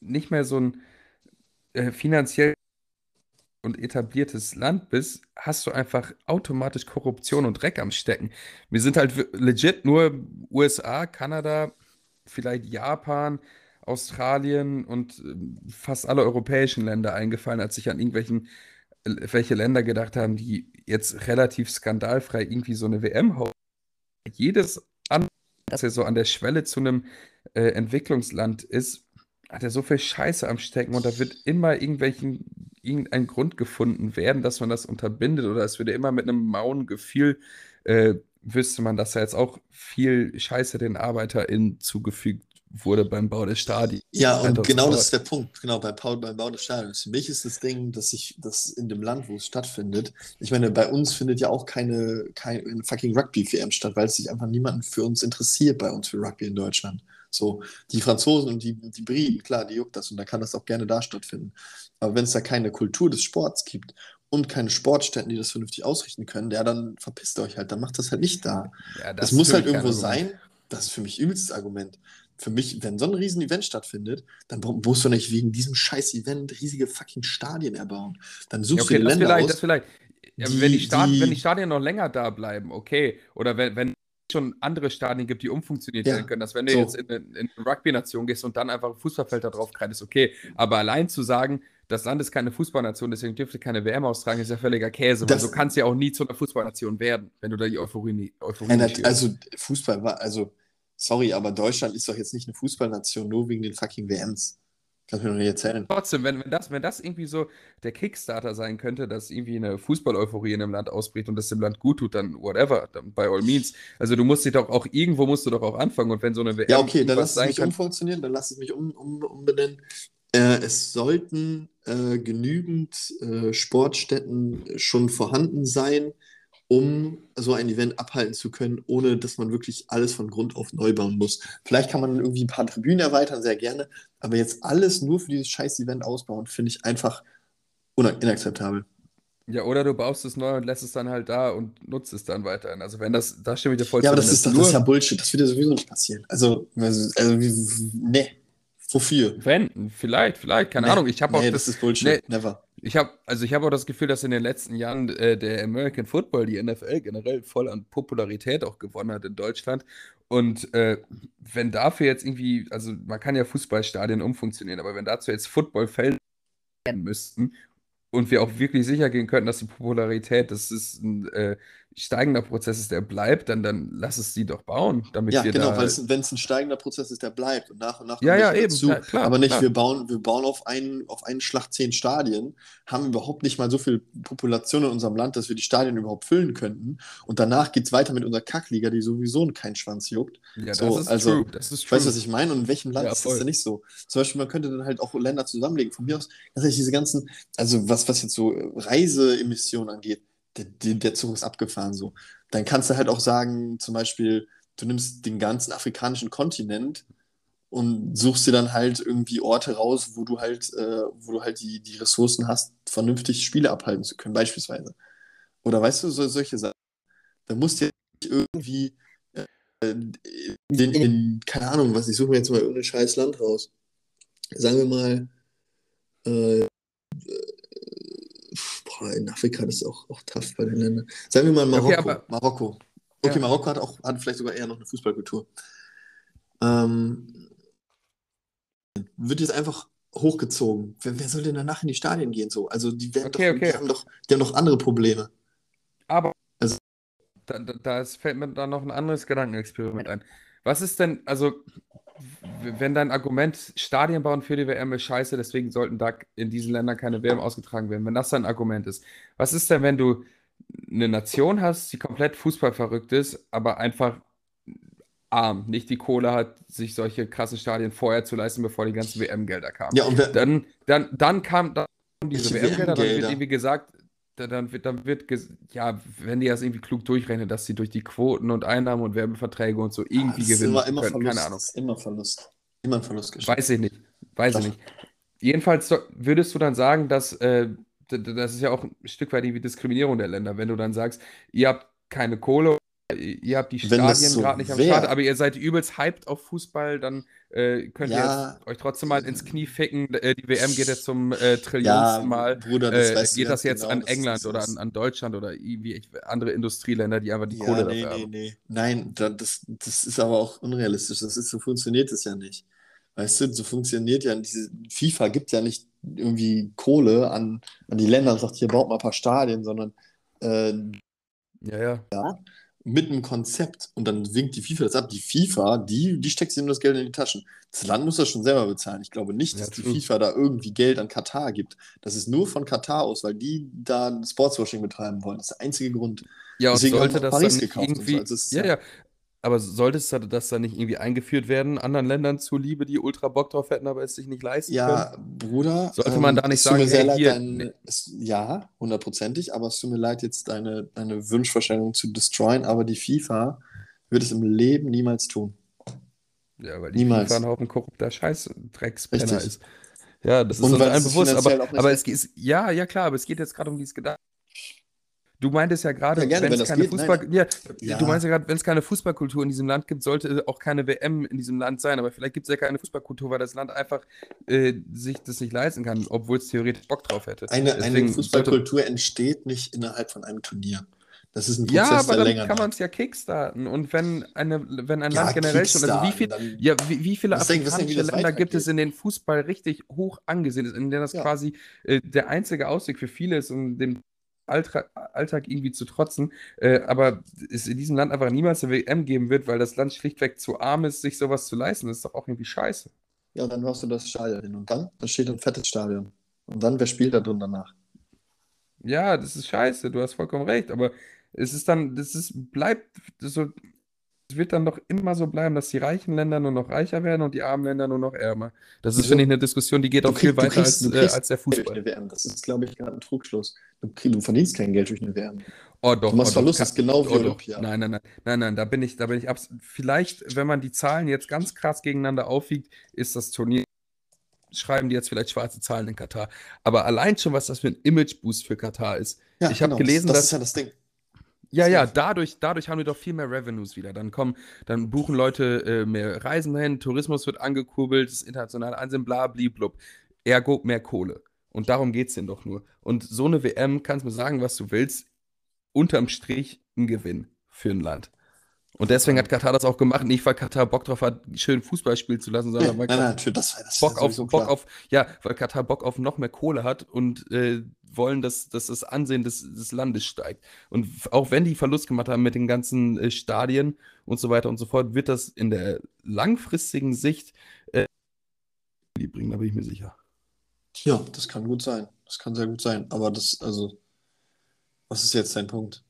nicht mehr so ein äh, finanziell und etabliertes Land bist, hast du einfach automatisch Korruption und Dreck am Stecken. Mir sind halt legit nur USA, Kanada, vielleicht Japan, Australien und ähm, fast alle europäischen Länder eingefallen, als ich an irgendwelchen, äh, welche Länder gedacht haben, die jetzt relativ skandalfrei irgendwie so eine WM haben. Jedes andere, das ja so an der Schwelle zu einem äh, Entwicklungsland ist, hat er so viel Scheiße am Stecken und da wird immer irgendwelchen, irgendein Grund gefunden werden, dass man das unterbindet oder es würde immer mit einem mauen Gefühl, äh, wüsste man, dass da jetzt auch viel Scheiße den ArbeiterInnen zugefügt wurde beim Bau des Stadions. Ja, und genau das ist der Punkt. Genau, bei Paul, beim Bau des Stadions. Für mich ist das Ding, dass ich das in dem Land, wo es stattfindet, ich meine, bei uns findet ja auch keine, keine fucking Rugby-WM statt, weil es sich einfach niemanden für uns interessiert bei uns für Rugby in Deutschland. So, die Franzosen und die, die Briten, klar, die juckt das und da kann das auch gerne da stattfinden. Aber wenn es da keine Kultur des Sports gibt und keine Sportstätten, die das vernünftig ausrichten können, ja, dann verpisst euch halt, dann macht das halt nicht da. Ja, Das, ist muss halt irgendwo sein. Das ist für mich übelstes Argument. Für mich, wenn so ein riesen Event stattfindet, dann musst du nicht wegen diesem scheiß Event riesige fucking Stadien erbauen. Dann Ja, suchst okay, du das Länder vielleicht, aus. das vielleicht. Ja, die- wenn, die Stadien, die- wenn die Stadien noch länger da bleiben, okay. Oder wenn, wenn es schon andere Stadien gibt, die umfunktioniert Ja, werden können, dass wenn du so. jetzt in, eine- in eine Rugby-Nation gehst und dann einfach ein Fußballfeld da drauf kreidest, okay. Aber allein zu sagen, das Land ist keine Fußballnation, deswegen dürfte keine WM austragen, ist ja völliger Käse, weil Das- du kannst ja auch nie zu einer Fußballnation werden, wenn du da die Euphorie, Euphorie Ja, also Fußball war, also sorry, aber Deutschland ist doch jetzt nicht eine Fußballnation nur wegen den fucking WMs. Kannst du mir doch nicht erzählen. Trotzdem, wenn, wenn, das, wenn das irgendwie so der Kickstarter sein könnte, dass irgendwie eine Fußball-Euphorie in einem Land ausbricht und das dem Land gut tut, dann whatever, dann by all means. Also du musst dich doch auch, irgendwo musst du doch auch anfangen und wenn so eine WM Ja, okay, dann lass es mich kann, umfunktionieren, dann lass es mich um, um, umbenennen. Äh, es sollten äh, genügend äh, Sportstätten schon vorhanden sein, um so ein Event abhalten zu können, ohne dass man wirklich alles von Grund auf neu bauen muss. Vielleicht kann man irgendwie ein paar Tribünen erweitern, sehr gerne, aber jetzt alles nur für dieses scheiß Event ausbauen, finde ich einfach inakzeptabel. ja, oder du baust es neu und lässt es dann halt da und nutzt es dann weiterhin. Also wenn das, da stimme ich dir voll Ja, zu, aber wenn das ist das ist ja Bullshit. Das wird ja sowieso nicht passieren. Also, also, also nee. Wofür? Wenn, vielleicht, vielleicht, keine Nee, Ahnung. Ich habe auch nee, das, das ist Bullshit. nee, Never. ich habe, also ich habe auch das Gefühl, dass in den letzten Jahren äh, der American Football, die NFL generell voll an Popularität auch gewonnen hat in Deutschland. Und äh, wenn dafür jetzt irgendwie, also man kann ja Fußballstadien umfunktionieren, aber wenn dazu jetzt Footballfelder werden müssten und wir auch wirklich sicher gehen könnten, dass die Popularität, dass es ein äh, steigender Prozess ist, der bleibt, dann, dann lass es die doch bauen, damit Ja, wir genau, da. weil es, wenn es ein steigender Prozess ist, der bleibt und nach und nach Ja, ja, eben, dazu. ja, klar, aber nicht, klar. wir bauen, wir bauen auf einen, auf einen Schlag zehn Stadien, haben überhaupt nicht mal so viel Population in unserem Land, dass wir die Stadien überhaupt füllen könnten. Und danach geht es weiter mit unserer Kackliga, die sowieso keinen Schwanz juckt. Ja, das So, ist also, true, das ist Weißt du, true. was ich meine? Und in welchem Land Ja, ist das denn nicht so? Zum Beispiel, man könnte dann halt auch Länder zusammenlegen. Von mir aus, tatsächlich diese ganzen, also was, was jetzt so Reiseemissionen angeht, der, der, Zug ist abgefahren so. Dann kannst du halt auch sagen, zum Beispiel, du nimmst den ganzen afrikanischen Kontinent und suchst dir dann halt irgendwie Orte raus, wo du halt, äh, wo du halt die, die Ressourcen hast, vernünftig Spiele abhalten zu können, beispielsweise. Oder weißt du, so, solche Sachen. Da musst du ja irgendwie äh, den, in, keine Ahnung, was, ich suche mir jetzt mal irgendein scheiß Land raus. Sagen wir mal, äh, boah, in Afrika, das ist auch, auch tough bei den Ländern. Sagen wir mal Marokko. Okay, Marokko. Okay, Ja. Marokko hat auch hat vielleicht sogar eher noch eine Fußballkultur. Ähm, wird jetzt einfach hochgezogen. Wer, wer soll denn danach in die Stadien gehen? So? Also die werden Okay, doch, okay. die haben doch, die haben doch andere Probleme. Aber Also- da, da, ist- fällt mir da noch ein anderes Gedankenexperiment ein. Was ist denn, also, wenn dein Argument, Stadien bauen für die WM ist scheiße, deswegen sollten da in diesen Ländern keine WM ausgetragen werden, wenn das dein Argument ist. Was ist denn, wenn du eine Nation hast, die komplett fußballverrückt ist, aber einfach arm, nicht die Kohle hat, sich solche krassen Stadien vorher zu leisten, bevor die ganzen WM-Gelder kamen? Ja, und Dann, dann, dann kam dann diese WM-Gelder, dann wird irgendwie gesagt, da- dann wird, dann wird, ja, wenn die das irgendwie klug durchrechnen, dass sie durch die Quoten und Einnahmen und Werbeverträge und so irgendwie das ist gewinnen immer, immer können. Verlust. Keine Ahnung. Ist immer Verlust. Immer ein Verlustgeschäft. Weiß ich nicht. Weiß ich nicht. Jedenfalls würdest du dann sagen, dass äh, das ist ja auch ein Stück weit irgendwie Diskriminierung der Länder, wenn du dann sagst, ihr habt keine Kohle, ihr habt die das Stadien so gerade nicht am. Start, aber ihr seid übelst hyped auf Fußball, dann äh, könnt ihr Ja. jetzt euch trotzdem mal ins Knie ficken. Äh, die WM geht jetzt zum äh, Ja, trillionsten Mal. Bruder, das Äh, weißt geht das jetzt genau, an England das oder an, an Deutschland oder irgendwie andere Industrieländer, die einfach die Ja, Kohle nee, dafür nee, haben? nee. Nein, da, das, das ist aber auch unrealistisch. Das ist, so funktioniert es ja nicht. Weißt du, so funktioniert ja diese FIFA gibt ja nicht irgendwie Kohle an, an die Länder und sagt, hier baut mal ein paar Stadien, sondern äh, Ja, ja. Mit einem Konzept und dann winkt die FIFA das ab. Die FIFA, die, die steckt sich nur das Geld in die Taschen. Das Land muss das schon selber bezahlen. Ich glaube nicht, Ja, dass die true. FIFA da irgendwie Geld an Katar gibt. Das ist nur von Katar aus, weil die da Sportswashing betreiben wollen. Das ist der einzige Grund. Ja, und Deswegen sollte das Paris dann gekauft irgendwie. Also ja, ja- ja. Aber sollte es das dann nicht irgendwie eingeführt werden, anderen Ländern zuliebe, die ultra Bock drauf hätten, aber es sich nicht leisten können? Ja, Bruder. Sollte man da nicht es sagen, sehr hey, leid, hier, dein, ne- es, ja, hundertprozentig, aber es tut mir leid, jetzt deine, deine Wunschvorstellung zu destroyen, aber die FIFA wird es im Leben niemals tun. Ja, weil die Niemals. FIFA ein Haufen korrupter Scheiß-Dreckspenner ist. Ja, das ist uns allen es bewusst, aber, aber es geht, ja, ja klar, aber es geht jetzt gerade um dieses Gedanken. Du meintest ja gerade, Ja, wenn es keine geht, Fußball, nein. ja, Ja. du meinst ja gerade, wenn es keine Fußballkultur in diesem Land gibt, sollte auch keine WM in diesem Land sein. Aber vielleicht gibt es ja keine Fußballkultur, weil das Land einfach äh, sich das nicht leisten kann, obwohl es theoretisch Bock drauf hätte. Eine, Deswegen eine sollte- Fußballkultur entsteht nicht innerhalb von einem Turnier. Das ist ein Ja, Prozess, aber der dann kann man es ja kickstarten. Und wenn, eine, wenn ein Ja, Land generell schon, also wie viel, dann- ja, wie, wie viele was denken, wie afrikanische Länder gibt es, weitergeht? in denen Fußball richtig hoch angesehen ist, in denen das Ja. quasi äh, der einzige Ausweg für viele ist, um dem Alltag, Alltag irgendwie zu trotzen, äh, aber es in diesem Land einfach niemals eine WM geben wird, weil das Land schlichtweg zu arm ist, sich sowas zu leisten. Das ist doch auch irgendwie scheiße. Ja, dann machst du das Stadion hin. Und dann, dann steht ein fettes Stadion. Und dann, wer spielt da drin danach? Ja, das ist scheiße, du hast vollkommen recht, aber es ist dann, das ist, bleibt so, wird dann doch immer so bleiben, dass die reichen Länder nur noch reicher werden und die armen Länder nur noch ärmer. Das ist, finde ich, eine Diskussion, die geht auch viel weiter kriegst- als, äh, als der Fußball. Das ist, glaube ich, gerade ein Trugschluss. Du, krieg- du verdienst kein Geld durch eine WM. Oh doch, Du machst oh doch, Verlust, das ist genau wie oh doch. Olympia. Nein, nein, nein, nein, nein, da bin ich, da bin ich abs Vielleicht, wenn man die Zahlen jetzt ganz krass gegeneinander aufwiegt, ist das Turnier, schreiben die jetzt vielleicht schwarze Zahlen in Katar. Aber allein schon, was das für ein Image-Boost für Katar ist. Ja, Ich hab genau, gelesen, das, das dass- ist ja das Ding. Ja, ja, dadurch, dadurch haben wir doch viel mehr Revenues wieder. Dann kommen, dann buchen Leute äh, mehr Reisen hin, Tourismus wird angekurbelt, das internationale Ansehen, bla, blub. Ergo mehr Kohle. Und darum geht es denn doch nur. Und so eine WM, kannst du mir sagen, was du willst, unterm Strich ein Gewinn für ein Land. Und deswegen hat Katar das auch gemacht, nicht weil Katar Bock drauf hat, schön Fußball spielen zu lassen, sondern weil Katar nein, das, das Bock, auf, Bock auf, ja, weil Katar Bock auf noch mehr Kohle hat und äh, wollen, dass, dass das Ansehen des, des Landes steigt. Und auch wenn die Verlust gemacht haben mit den ganzen äh, Stadien und so weiter und so fort, wird das in der langfristigen Sicht äh, die bringen, da bin ich mir sicher. Ja, das kann gut sein. Das kann sehr gut sein. Aber das, also, was ist jetzt dein Punkt?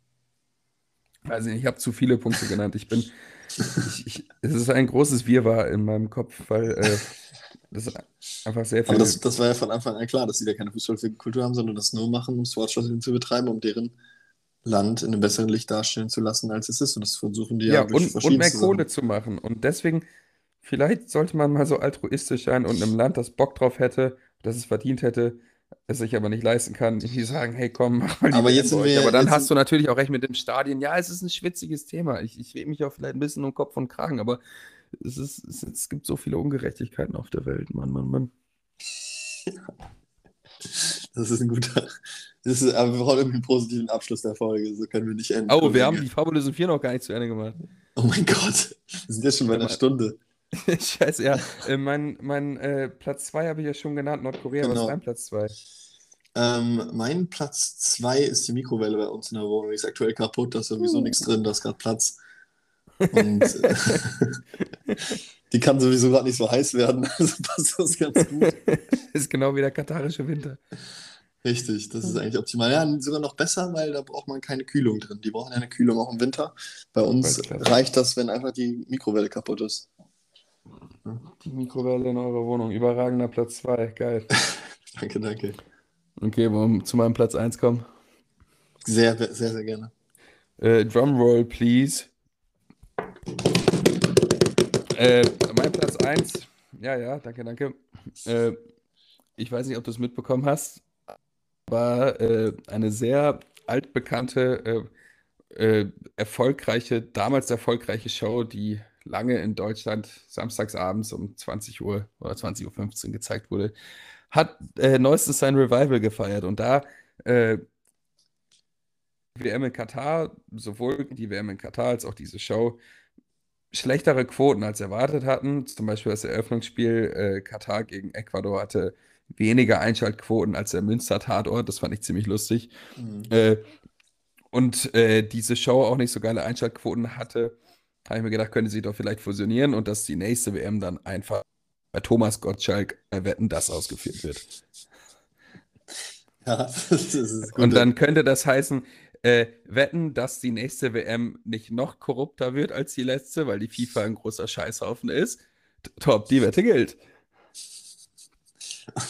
Also ich habe zu viele Punkte genannt. Ich bin, ich, ich, es ist ein großes Wirrwarr in meinem Kopf, weil äh, das einfach sehr viel. Aber das, das war ja von Anfang an klar, dass sie da keine Fußballkultur haben, sondern das nur machen, um Sportschauspiel zu betreiben, um deren Land in einem besseren Licht darstellen zu lassen, als es ist. Und das versuchen die ja, ja und, und mehr Kohle zu machen. Und deswegen, vielleicht sollte man mal so altruistisch sein und einem Land, das Bock drauf hätte, das es verdient hätte, es sich aber nicht leisten kann, die sagen, hey komm, mach mal die Aber jetzt sind wir, Aber dann hast du natürlich auch recht mit dem Stadion. Ja, es ist ein schwitziges Thema. Ich, ich rede mich auch vielleicht ein bisschen um Kopf und Kragen, aber es, ist, es, es gibt so viele Ungerechtigkeiten auf der Welt. Mann, Mann, Mann. *laughs* Das ist ein guter. Das ist, aber wir brauchen irgendwie einen positiven Abschluss der Folge. So können wir nicht enden. Oh, wir haben die Fabulosen 4 noch gar nicht zu Ende gemacht. Oh mein Gott. Wir sind jetzt schon bei einer Stunde. *laughs* Scheiße, ja. Äh, mein mein äh, Platz 2 habe ich ja schon genannt, Nordkorea. Genau. Was ist dein Platz 2? Ähm, mein Platz 2 ist die Mikrowelle bei uns in der Wohnung. Die ist aktuell kaputt, da ist sowieso uh. nichts drin, da ist gerade Platz. *laughs* Und äh, *laughs* die kann sowieso gerade nicht so heiß werden, also passt das ganz gut. ist genau wie der katarische Winter. Richtig, das ist eigentlich optimal. Ja, sogar noch besser, weil da braucht man keine Kühlung drin. Die brauchen ja eine Kühlung auch im Winter. Bei uns reicht das, wenn einfach die Mikrowelle kaputt ist. Die Mikrowelle in eurer Wohnung. Überragender Platz 2. Geil. *laughs* danke, danke. Okay, wollen wir zu meinem Platz 1 kommen? Sehr, sehr, sehr gerne. Äh, Drumroll, please. Äh, mein Platz 1. Ja, ja, danke, danke. Äh, ich weiß nicht, ob du es mitbekommen hast, war äh, eine sehr altbekannte, äh, äh, erfolgreiche, damals erfolgreiche Show, die lange in Deutschland samstagsabends um 20 Uhr oder 20.15 Uhr gezeigt wurde, hat äh, neuestens sein Revival gefeiert. Und da äh, WM in Katar, sowohl die WM in Katar als auch diese Show, schlechtere Quoten als erwartet hatten. Zum Beispiel das Eröffnungsspiel äh, Katar gegen Ecuador hatte weniger Einschaltquoten als der Münster-Tatort. Das fand ich ziemlich lustig. Mhm. Äh, und äh, diese Show auch nicht so geile Einschaltquoten hatte habe ich mir gedacht, könnte sie doch vielleicht fusionieren und dass die nächste WM dann einfach bei Thomas Gottschalk bei Wetten das ausgeführt wird. *laughs* Ja, das ist gut. Und dann könnte das heißen, äh, wetten, dass die nächste WM nicht noch korrupter wird als die letzte, weil die FIFA ein großer Scheißhaufen ist. Top, die Wette gilt. *laughs*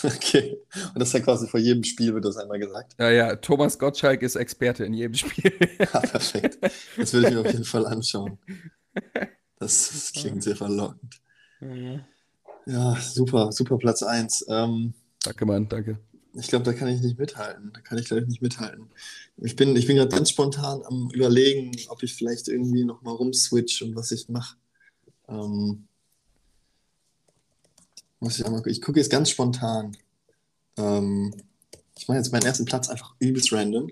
Okay. Und das ist ja quasi vor jedem Spiel wird das einmal gesagt. Ja, ja, Thomas Gottschalk ist Experte in jedem Spiel. *laughs* ja, perfekt. Das würde ich mir auf jeden Fall anschauen. *laughs* Das, das klingt sehr verlockend. Mhm. Ja, super, super Platz 1. Ähm, danke, Mann, danke. Ich glaube, da kann ich nicht mithalten. Da kann ich, glaube ich, nicht mithalten. Ich bin, ich bin gerade ganz spontan am Überlegen, ob ich vielleicht irgendwie nochmal rumswitch und was ich mache. Ähm, muss ich ich gucke jetzt ganz spontan. Ähm, ich mache jetzt meinen ersten Platz einfach übelst random.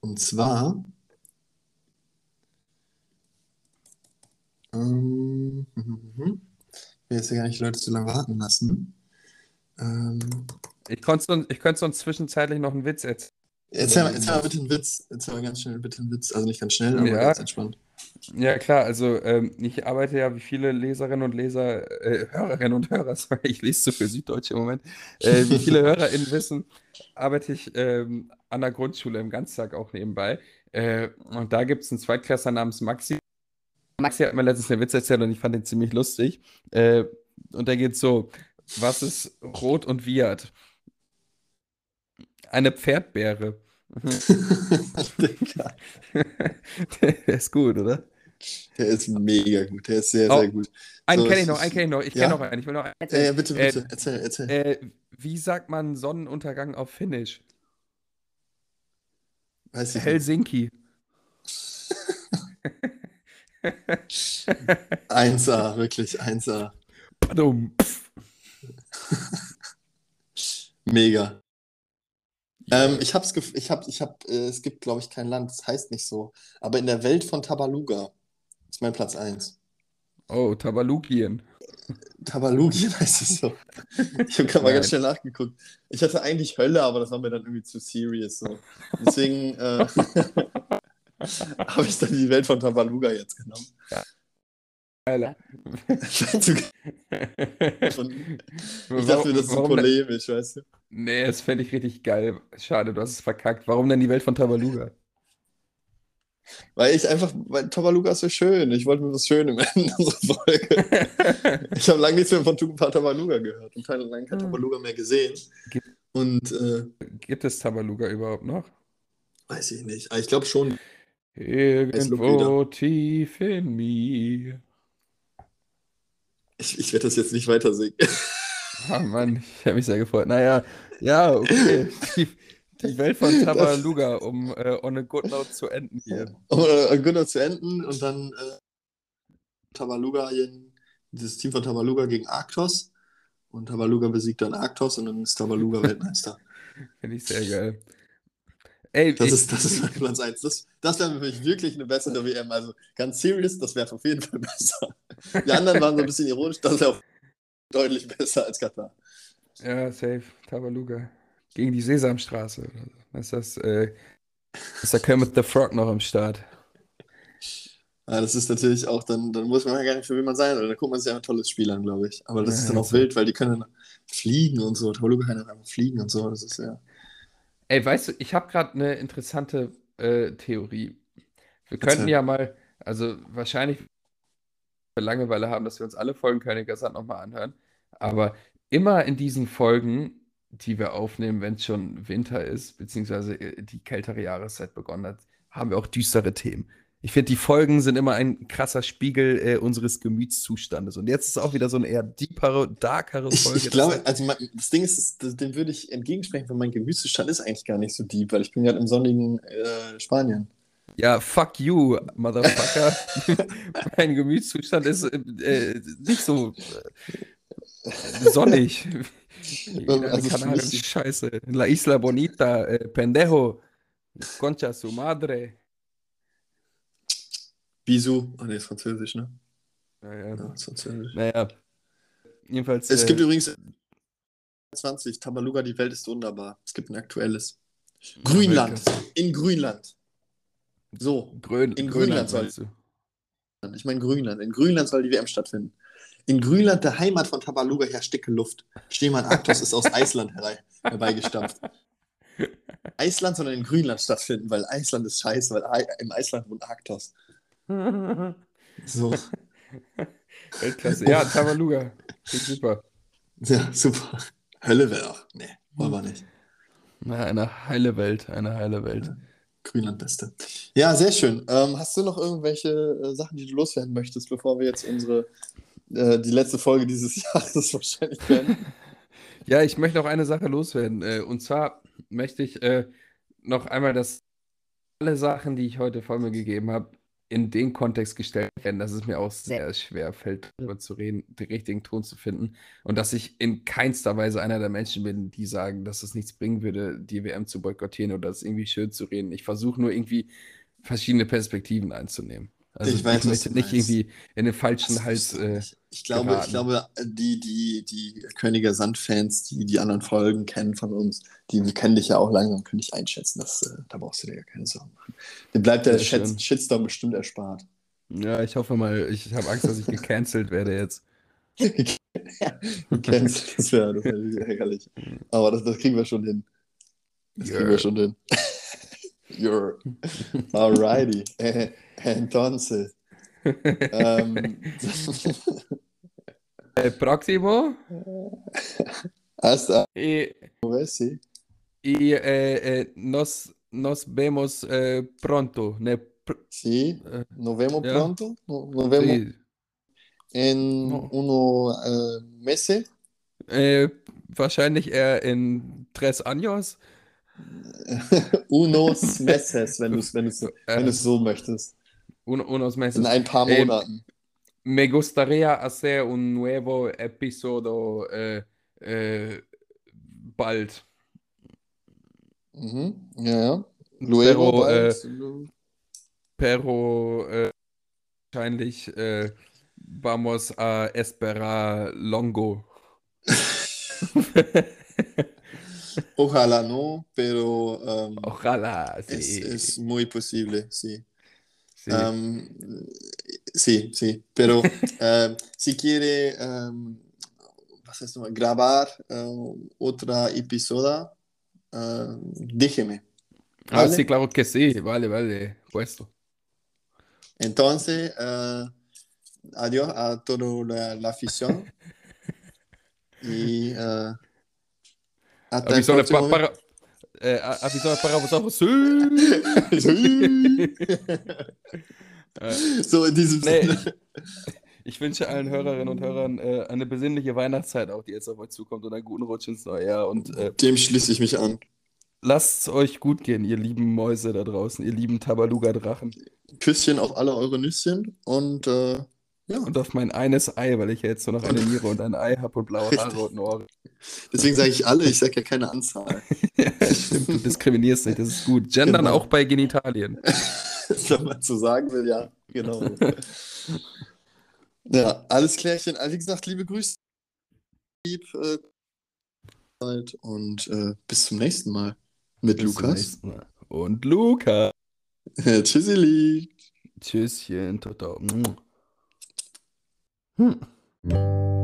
Und zwar Ähm, mhm. ich will jetzt ja gar nicht Leute zu lange warten lassen. Ähm, ich könnte sonst, ich sonst zwischenzeitlich noch einen Witz erzählen. Erzähl mal, erzähl mal bitte einen Witz. Erzähl mal ganz schnell bitte einen Witz. Also nicht ganz schnell, aber ja. ganz entspannt. Ja, klar. Also, ähm, ich arbeite ja wie viele Leserinnen und Leser, äh, Hörerinnen und Hörer, *laughs* sorry, ich lese zu viel Süddeutsch im Moment, äh, wie viele *laughs* HörerInnen wissen, arbeite ich ähm, an der Grundschule im Ganztag auch nebenbei. Äh, und da gibt es einen Zweitklässler namens Maxi. Maxi hat mir letztens einen Witz erzählt und ich fand den ziemlich lustig. Äh, und der geht so: Was ist rot und Viat? Eine Pferdbeere. *laughs* der ist gut, oder? Der ist mega gut. Der ist sehr, oh, sehr gut. Einen so, kenne ich noch, einen kenne ich noch. Ich ja? kenne noch einen. Ich will noch einen erzählen. Ja, bitte, bitte. Äh, erzähl, erzähl. Äh, wie sagt man Sonnenuntergang auf Finnisch? Weiß ich Helsinki. *laughs* 1A, wirklich 1A. Badum. Mega. Ähm, ich hab's gef ich hab, ich hab, äh, es gibt, glaube ich, kein Land, das heißt nicht so. Aber in der Welt von Tabaluga ist mein Platz 1. Oh, Tabalugien. Tabalugien *laughs* heißt es so. Ich habe gerade mal ganz schnell nachgeguckt. Ich hatte eigentlich Hölle, aber das war mir dann irgendwie zu serious. So. Deswegen äh, *laughs* *laughs* habe ich dann die Welt von Tabaluga jetzt genommen. Alter. *laughs* Von- Ich dachte mir, das ist so Warum denn- polemisch, weißt du? Nee, das fände ich richtig geil. Schade, du hast es verkackt. Warum denn die Welt von Tabaluga? Weil ich einfach, weil Tabaluga ist so schön. Ich wollte mir was Schönes in *laughs* unserer Folge. Ich habe lange nichts mehr von Tabaluga gehört und lange kein Hm. Tabaluga mehr gesehen. Gibt- Und äh, Gibt es Tabaluga überhaupt noch? weiß ich nicht. Aber ich glaube schon. Irgendwo tief in mir. Ich, ich werde das jetzt nicht weiter singen. *laughs* Ah Mann, ich habe mich sehr gefreut. Naja, ja, okay. Die, die Welt von Tabaluga, um äh, on a good note zu enden hier. Um äh, Gunnar zu enden und dann äh, Tabaluga, dieses Team von Tabaluga gegen Arktos. Und Tabaluga besiegt dann Arktos und dann ist Tabaluga *laughs* Weltmeister. Finde ich sehr geil. Ey, Das ich, ist, das ist Platz 1. Das, das wäre für mich wirklich eine bessere WM. Also ganz serious, das wäre auf jeden Fall besser. Die anderen waren so ein bisschen ironisch, das wäre auch deutlich besser als Katar. ja, safe, Tabaluga. Gegen die Sesamstraße. ist das? Äh, ist der Kermit the Frog noch am Start? Ja, das ist natürlich auch, dann, dann muss man ja gar nicht für wen man sein, oder dann guckt man sich ein tolles Spiel an, glaube ich. Aber das Ja, ist dann auch das- wild, weil die können dann fliegen und so. Tabaluga kann dann einfach fliegen und so. Das ist ja. Ey, weißt du, ich habe gerade eine interessante äh, Theorie. Wir könnten Erzähl. ja mal, also wahrscheinlich wir Langeweile haben, dass wir uns alle Folgen Königer Sand nochmal anhören. Aber immer in diesen Folgen, die wir aufnehmen, wenn es schon Winter ist, beziehungsweise äh, die kältere Jahreszeit begonnen hat, haben wir auch düstere Themen. Ich finde, die Folgen sind immer ein krasser Spiegel äh, unseres Gemütszustandes. Und jetzt ist auch wieder so eine eher deepere, darkere Ich, Folge. ich Das glaube, also mein, das Ding ist, das, dem würde ich entgegensprechen, weil mein Gemütszustand ist eigentlich gar nicht so deep, weil ich bin gerade im sonnigen äh, Spanien. Ja, fuck you, Motherfucker. *laughs* mein Gemütszustand ist äh, nicht so äh, sonnig. *laughs* Also kanadische mich- Scheiße. La Isla Bonita, äh, Pendejo, Concha su madre. Bisou. Ah, nee, ist französisch, ne? Naja, Ja, ist französisch. naja. jedenfalls. Es äh, gibt übrigens 20, Tabaluga, die Welt ist wunderbar. Es gibt ein aktuelles. Grünland. In Grünland. So, Grön, in Grönland Grönland soll- du? ich meine Grünland. In Grünland soll die WM stattfinden. In Grünland, der Heimat von Tabaluga, herrscht dicke Luft. Schneemann Arktos ist aus Island herbeigestampft. *laughs* Island soll in Grünland stattfinden, weil Island ist scheiße, weil I im Island wohnt Arktos. So, *laughs* Weltklasse. Ja, Tabaluga. Klingt super. ja, super. Hölle wäre auch. Nee, wollen wir nicht. Na, eine heile Welt, eine heile Welt. Grünland Beste. Ja, sehr schön. Ähm, hast du noch irgendwelche äh, Sachen, die du loswerden möchtest, bevor wir jetzt unsere äh, die letzte Folge dieses *laughs* Jahres wahrscheinlich beenden? *laughs* Ja, ich möchte noch eine Sache loswerden. Äh, und zwar möchte ich äh, noch einmal, dass alle Sachen, die ich heute vor mir gegeben habe, in den Kontext gestellt werden, dass es mir auch sehr schwer fällt, darüber zu reden, den richtigen Ton zu finden. Und dass ich in keinster Weise einer der Menschen bin, die sagen, dass es nichts bringen würde, die WM zu boykottieren oder es irgendwie schön zu reden. Ich versuche nur irgendwie verschiedene Perspektiven einzunehmen. Also Ich weiß, was möchte nicht meinst. irgendwie in den falschen Das Hals. ist Äh, ich glaube, ich geraten. glaube, die, die, die Königer Sand-Fans, die die anderen Folgen kennen von uns, die kennen dich ja auch langsam, können dich einschätzen. Das, äh, da brauchst du dir ja keine Sorgen machen. Dir bleibt der Shit. Shitstorm bestimmt erspart. ja, ich hoffe mal, ich habe Angst, dass ich gecancelt werde jetzt. *laughs* Kennst, das wäre wär ärgerlich. *laughs* Aber das, das kriegen wir schon hin. Das kriegen wir schon hin. You're *laughs* alrighty. *laughs* Entonces. *laughs* Ähm, próximo. hasta Y, y eh, eh, nos, nos vemos eh, pronto. Ne, pr- Sí, eh, nos vemos Ya. pronto. No- Nos vemos sí. en No. unos eh, meses. Eh, wahrscheinlich eher in tres años. *laughs* Unos meses, wenn du es wenn du's, wenn du's *laughs* so möchtest. Un- unos meses. In ein paar Eh, Monaten. me gustaría hacer un nuevo episodio eh, eh, bald. Mhm. Ja, ja. Luego Pero, bald. äh, Pero eh, wahrscheinlich eh, vamos a esperar longo. *laughs* Ojalá no, pero ähm, Ojalá, sí. es muy posible, sí. sí. Ähm, sí, sí, pero ähm, *laughs* si quiere, nochmal, grabar äh, otra episodio, äh, déjeme. Ah, sí, claro que sí. Vale, vale. Puesto. Entonces, eh, adiós a toda la, la afición *laughs* y hasta el Avisone pa- para, eh, a- avisone para vosotros. Sí. Äh, So in diesem Nee, Sinne. Ich wünsche allen Hörerinnen und Hörern äh, eine besinnliche Weihnachtszeit auch, die jetzt auf euch zukommt und einen guten Rutsch ins neue Jahr. Und äh, Dem schließe ich mich an. lasst es euch gut gehen, ihr lieben Mäuse da draußen, ihr lieben Tabaluga-Drachen. Küsschen auf alle eure Nüsschen und äh, ja, Und auf mein eines Ei, weil ich ja jetzt nur noch eine Niere und ein Ei habe und blaue Haare und Ohren. deswegen sage ich alle, ich sage ja keine Anzahl. *laughs* Ja, stimmt, du diskriminierst nicht, das ist gut. Gendern Genau. auch bei Genitalien. *laughs* Wenn man so sagen will, ja, genau. Ja, alles klärchen. Also, wie gesagt, liebe Grüße. Lieb, äh, und äh, bis zum nächsten Mal mit Bis Lukas. Mal. Und Luca. *laughs* Tschüssili. Tschüsschen, Toto. Hm.